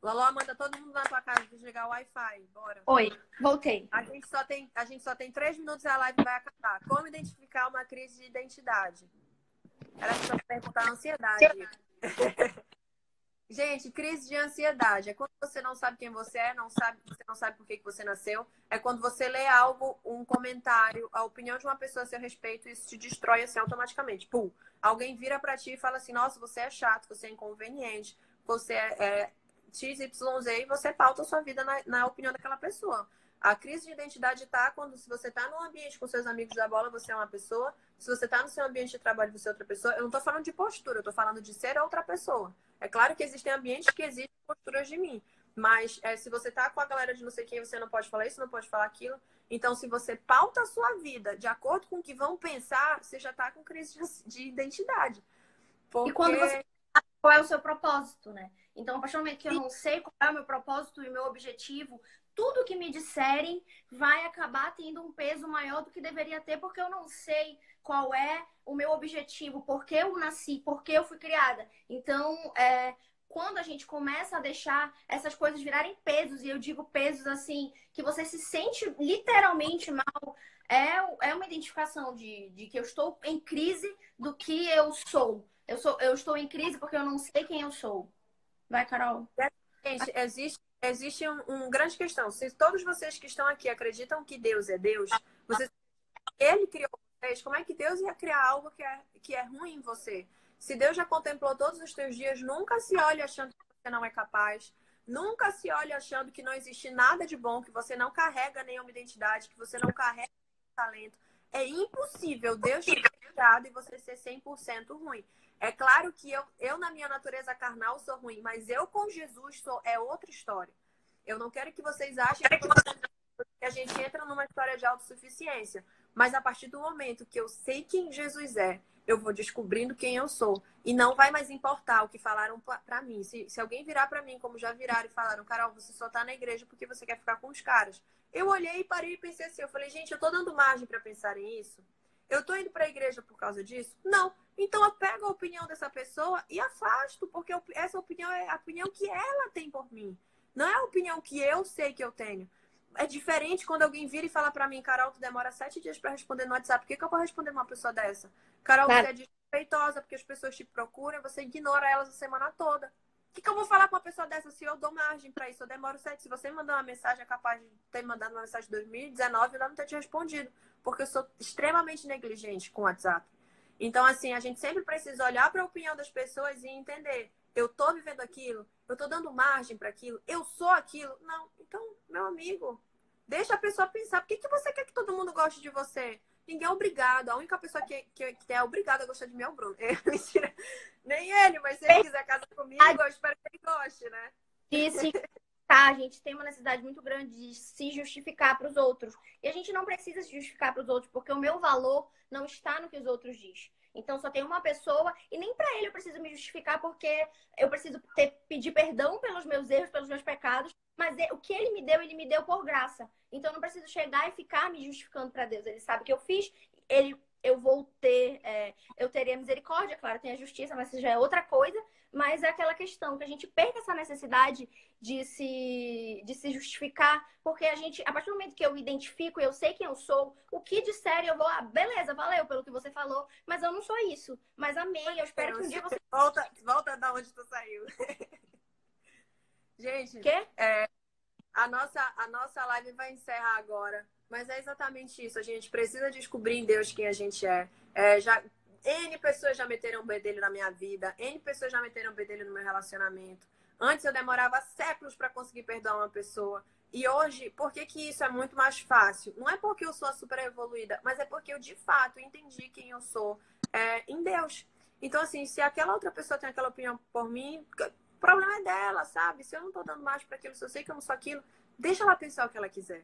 Loló, manda todo mundo na tua casa desligar o Wi-Fi. Bora.
Oi, voltei.
A gente, só tem, a gente só tem três minutos e a live vai acabar. Como identificar uma crise de identidade? Era só perguntar a ansiedade. gente, crise de ansiedade é quando você não sabe quem você é, não sabe, você não sabe por que, que você nasceu. É quando você lê algo, um comentário, a opinião de uma pessoa a seu respeito, isso te destrói assim automaticamente. Pum. Alguém vira para ti e fala assim: Nossa, você é chato, você é inconveniente, você é, é XYZ e você pauta a sua vida na, na opinião daquela pessoa. A crise de identidade está quando se você está num ambiente com seus amigos da bola, você é uma pessoa. Se você está no seu ambiente de trabalho, você é outra pessoa. Eu não estou falando de postura, eu estou falando de ser outra pessoa. É claro que existem ambientes que existem posturas de mim. Mas é, se você tá com a galera de não sei quem, você não pode falar isso, não pode falar aquilo. Então, se você pauta a sua vida de acordo com o que vão pensar, você já tá com crise de, de identidade.
Porque... E quando você qual é o seu propósito, né? Então, a partir do momento que eu não sei qual é o meu propósito e o meu objetivo, tudo que me disserem vai acabar tendo um peso maior do que deveria ter, porque eu não sei qual é o meu objetivo, por que eu nasci, por que eu fui criada. Então, é, quando a gente começa a deixar essas coisas virarem pesos, e eu digo pesos assim, que você se sente literalmente mal, é, é uma identificação de, de que eu estou em crise do que eu sou. Eu, sou. eu estou em crise porque eu não sei quem eu sou. Vai, Carol.
Gente, existe, existe um, um grande questão. Se todos vocês que estão aqui acreditam que Deus é Deus, vocês, ele criou vocês, como é que Deus ia criar algo que é, que é ruim em você? Se Deus já contemplou todos os teus dias, nunca se olhe achando que você não é capaz. Nunca se olhe achando que não existe nada de bom, que você não carrega nenhuma identidade, que você não carrega talento. É impossível Deus te criado e você ser 100% ruim. É claro que eu, eu, na minha natureza carnal, sou ruim, mas eu com Jesus sou, é outra história. Eu não quero que vocês achem que a gente entra numa história de autossuficiência. Mas a partir do momento que eu sei quem Jesus é, eu vou descobrindo quem eu sou. E não vai mais importar o que falaram para mim. Se, se alguém virar para mim, como já viraram e falaram, Carol, você só tá na igreja porque você quer ficar com os caras. Eu olhei e parei e pensei assim, eu falei, gente, eu tô dando margem para pensar em isso? Eu tô indo para a igreja por causa disso? Não. Então eu pego a opinião dessa pessoa e afasto, porque essa opinião é a opinião que ela tem por mim. Não é a opinião que eu sei que eu tenho é diferente quando alguém vira e fala para mim, Carol, tu demora sete dias para responder no WhatsApp. Por que, que eu vou responder uma pessoa dessa? Carol, claro. você é desrespeitosa porque as pessoas te procuram, você ignora elas a semana toda. O que, que eu vou falar pra uma pessoa dessa se eu dou margem para isso? Eu demoro sete. Se você me mandar uma mensagem, é capaz de ter mandado uma mensagem de 2019 e ela não ter te respondido. Porque eu sou extremamente negligente com o WhatsApp. Então, assim, a gente sempre precisa olhar para a opinião das pessoas e entender. Eu tô vivendo aquilo, eu tô dando margem para aquilo, eu sou aquilo. Não, então, meu amigo, Deixa a pessoa pensar. Por que, que você quer que todo mundo goste de você? Ninguém é obrigado. A única pessoa que, que, que é obrigada a gostar de mim é o Bruno. É, mentira. Nem ele, mas se ele quiser casar comigo, eu espero que ele goste, né?
Isso. Tá, a gente tem uma necessidade muito grande de se justificar para os outros. E a gente não precisa se justificar para os outros, porque o meu valor não está no que os outros dizem. Então só tem uma pessoa e nem para ele eu preciso me justificar porque eu preciso ter, pedir perdão pelos meus erros, pelos meus pecados, mas é, o que ele me deu, ele me deu por graça. Então eu não preciso chegar e ficar me justificando para Deus. Ele sabe que eu fiz, ele eu vou ter, é, eu teria misericórdia, claro, tem a justiça, mas isso já é outra coisa. Mas é aquela questão que a gente perca essa necessidade de se, de se justificar, porque a gente, a partir do momento que eu identifico, eu sei quem eu sou, o que disserem, eu vou, ah, beleza, valeu pelo que você falou, mas eu não sou isso. Mas amei, eu espero que um dia você.
Volta, volta da onde tu saiu. gente, Quê? É, a, nossa, a nossa live vai encerrar agora. Mas é exatamente isso. A gente precisa descobrir em Deus quem a gente é. é já, N pessoas já meteram um bedelho na minha vida. N pessoas já meteram um bedelho no meu relacionamento. Antes eu demorava séculos para conseguir perdoar uma pessoa. E hoje, por que, que isso é muito mais fácil? Não é porque eu sou super evoluída, mas é porque eu de fato entendi quem eu sou é, em Deus. Então, assim, se aquela outra pessoa tem aquela opinião por mim, o problema é dela, sabe? Se eu não tô dando mais para aquilo, se eu sei que eu não sou aquilo, deixa ela pensar o que ela quiser.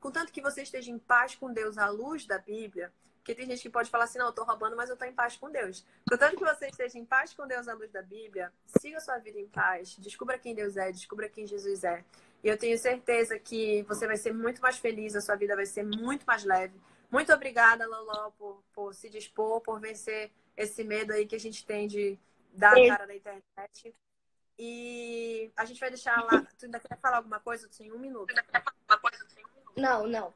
Contanto que você esteja em paz com Deus à luz da Bíblia, porque tem gente que pode falar assim, não, eu tô roubando, mas eu tô em paz com Deus. Contanto que você esteja em paz com Deus à luz da Bíblia, siga sua vida em paz, descubra quem Deus é, descubra quem Jesus é. E eu tenho certeza que você vai ser muito mais feliz, a sua vida vai ser muito mais leve. Muito obrigada, Loló, por, por se dispor, por vencer esse medo aí que a gente tem de dar a cara na internet. E a gente vai deixar lá. Tu ainda quer falar alguma coisa? Tu tem um minuto. Tu ainda quer falar alguma coisa? Tu tem um minuto.
Não, não.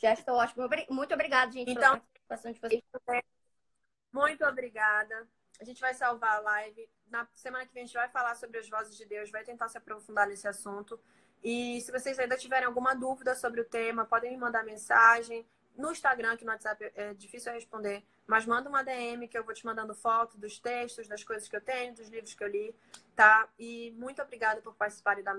Já estou ótimo. Muito obrigada, gente.
Então, participação de vocês. Muito obrigada. A gente vai salvar a live. Na semana que vem a gente vai falar sobre as vozes de Deus, vai tentar se aprofundar nesse assunto. E se vocês ainda tiverem alguma dúvida sobre o tema, podem me mandar mensagem no Instagram, que no WhatsApp é difícil responder, mas manda uma DM que eu vou te mandando foto dos textos, das coisas que eu tenho, dos livros que eu li, tá? E muito obrigada por participarem da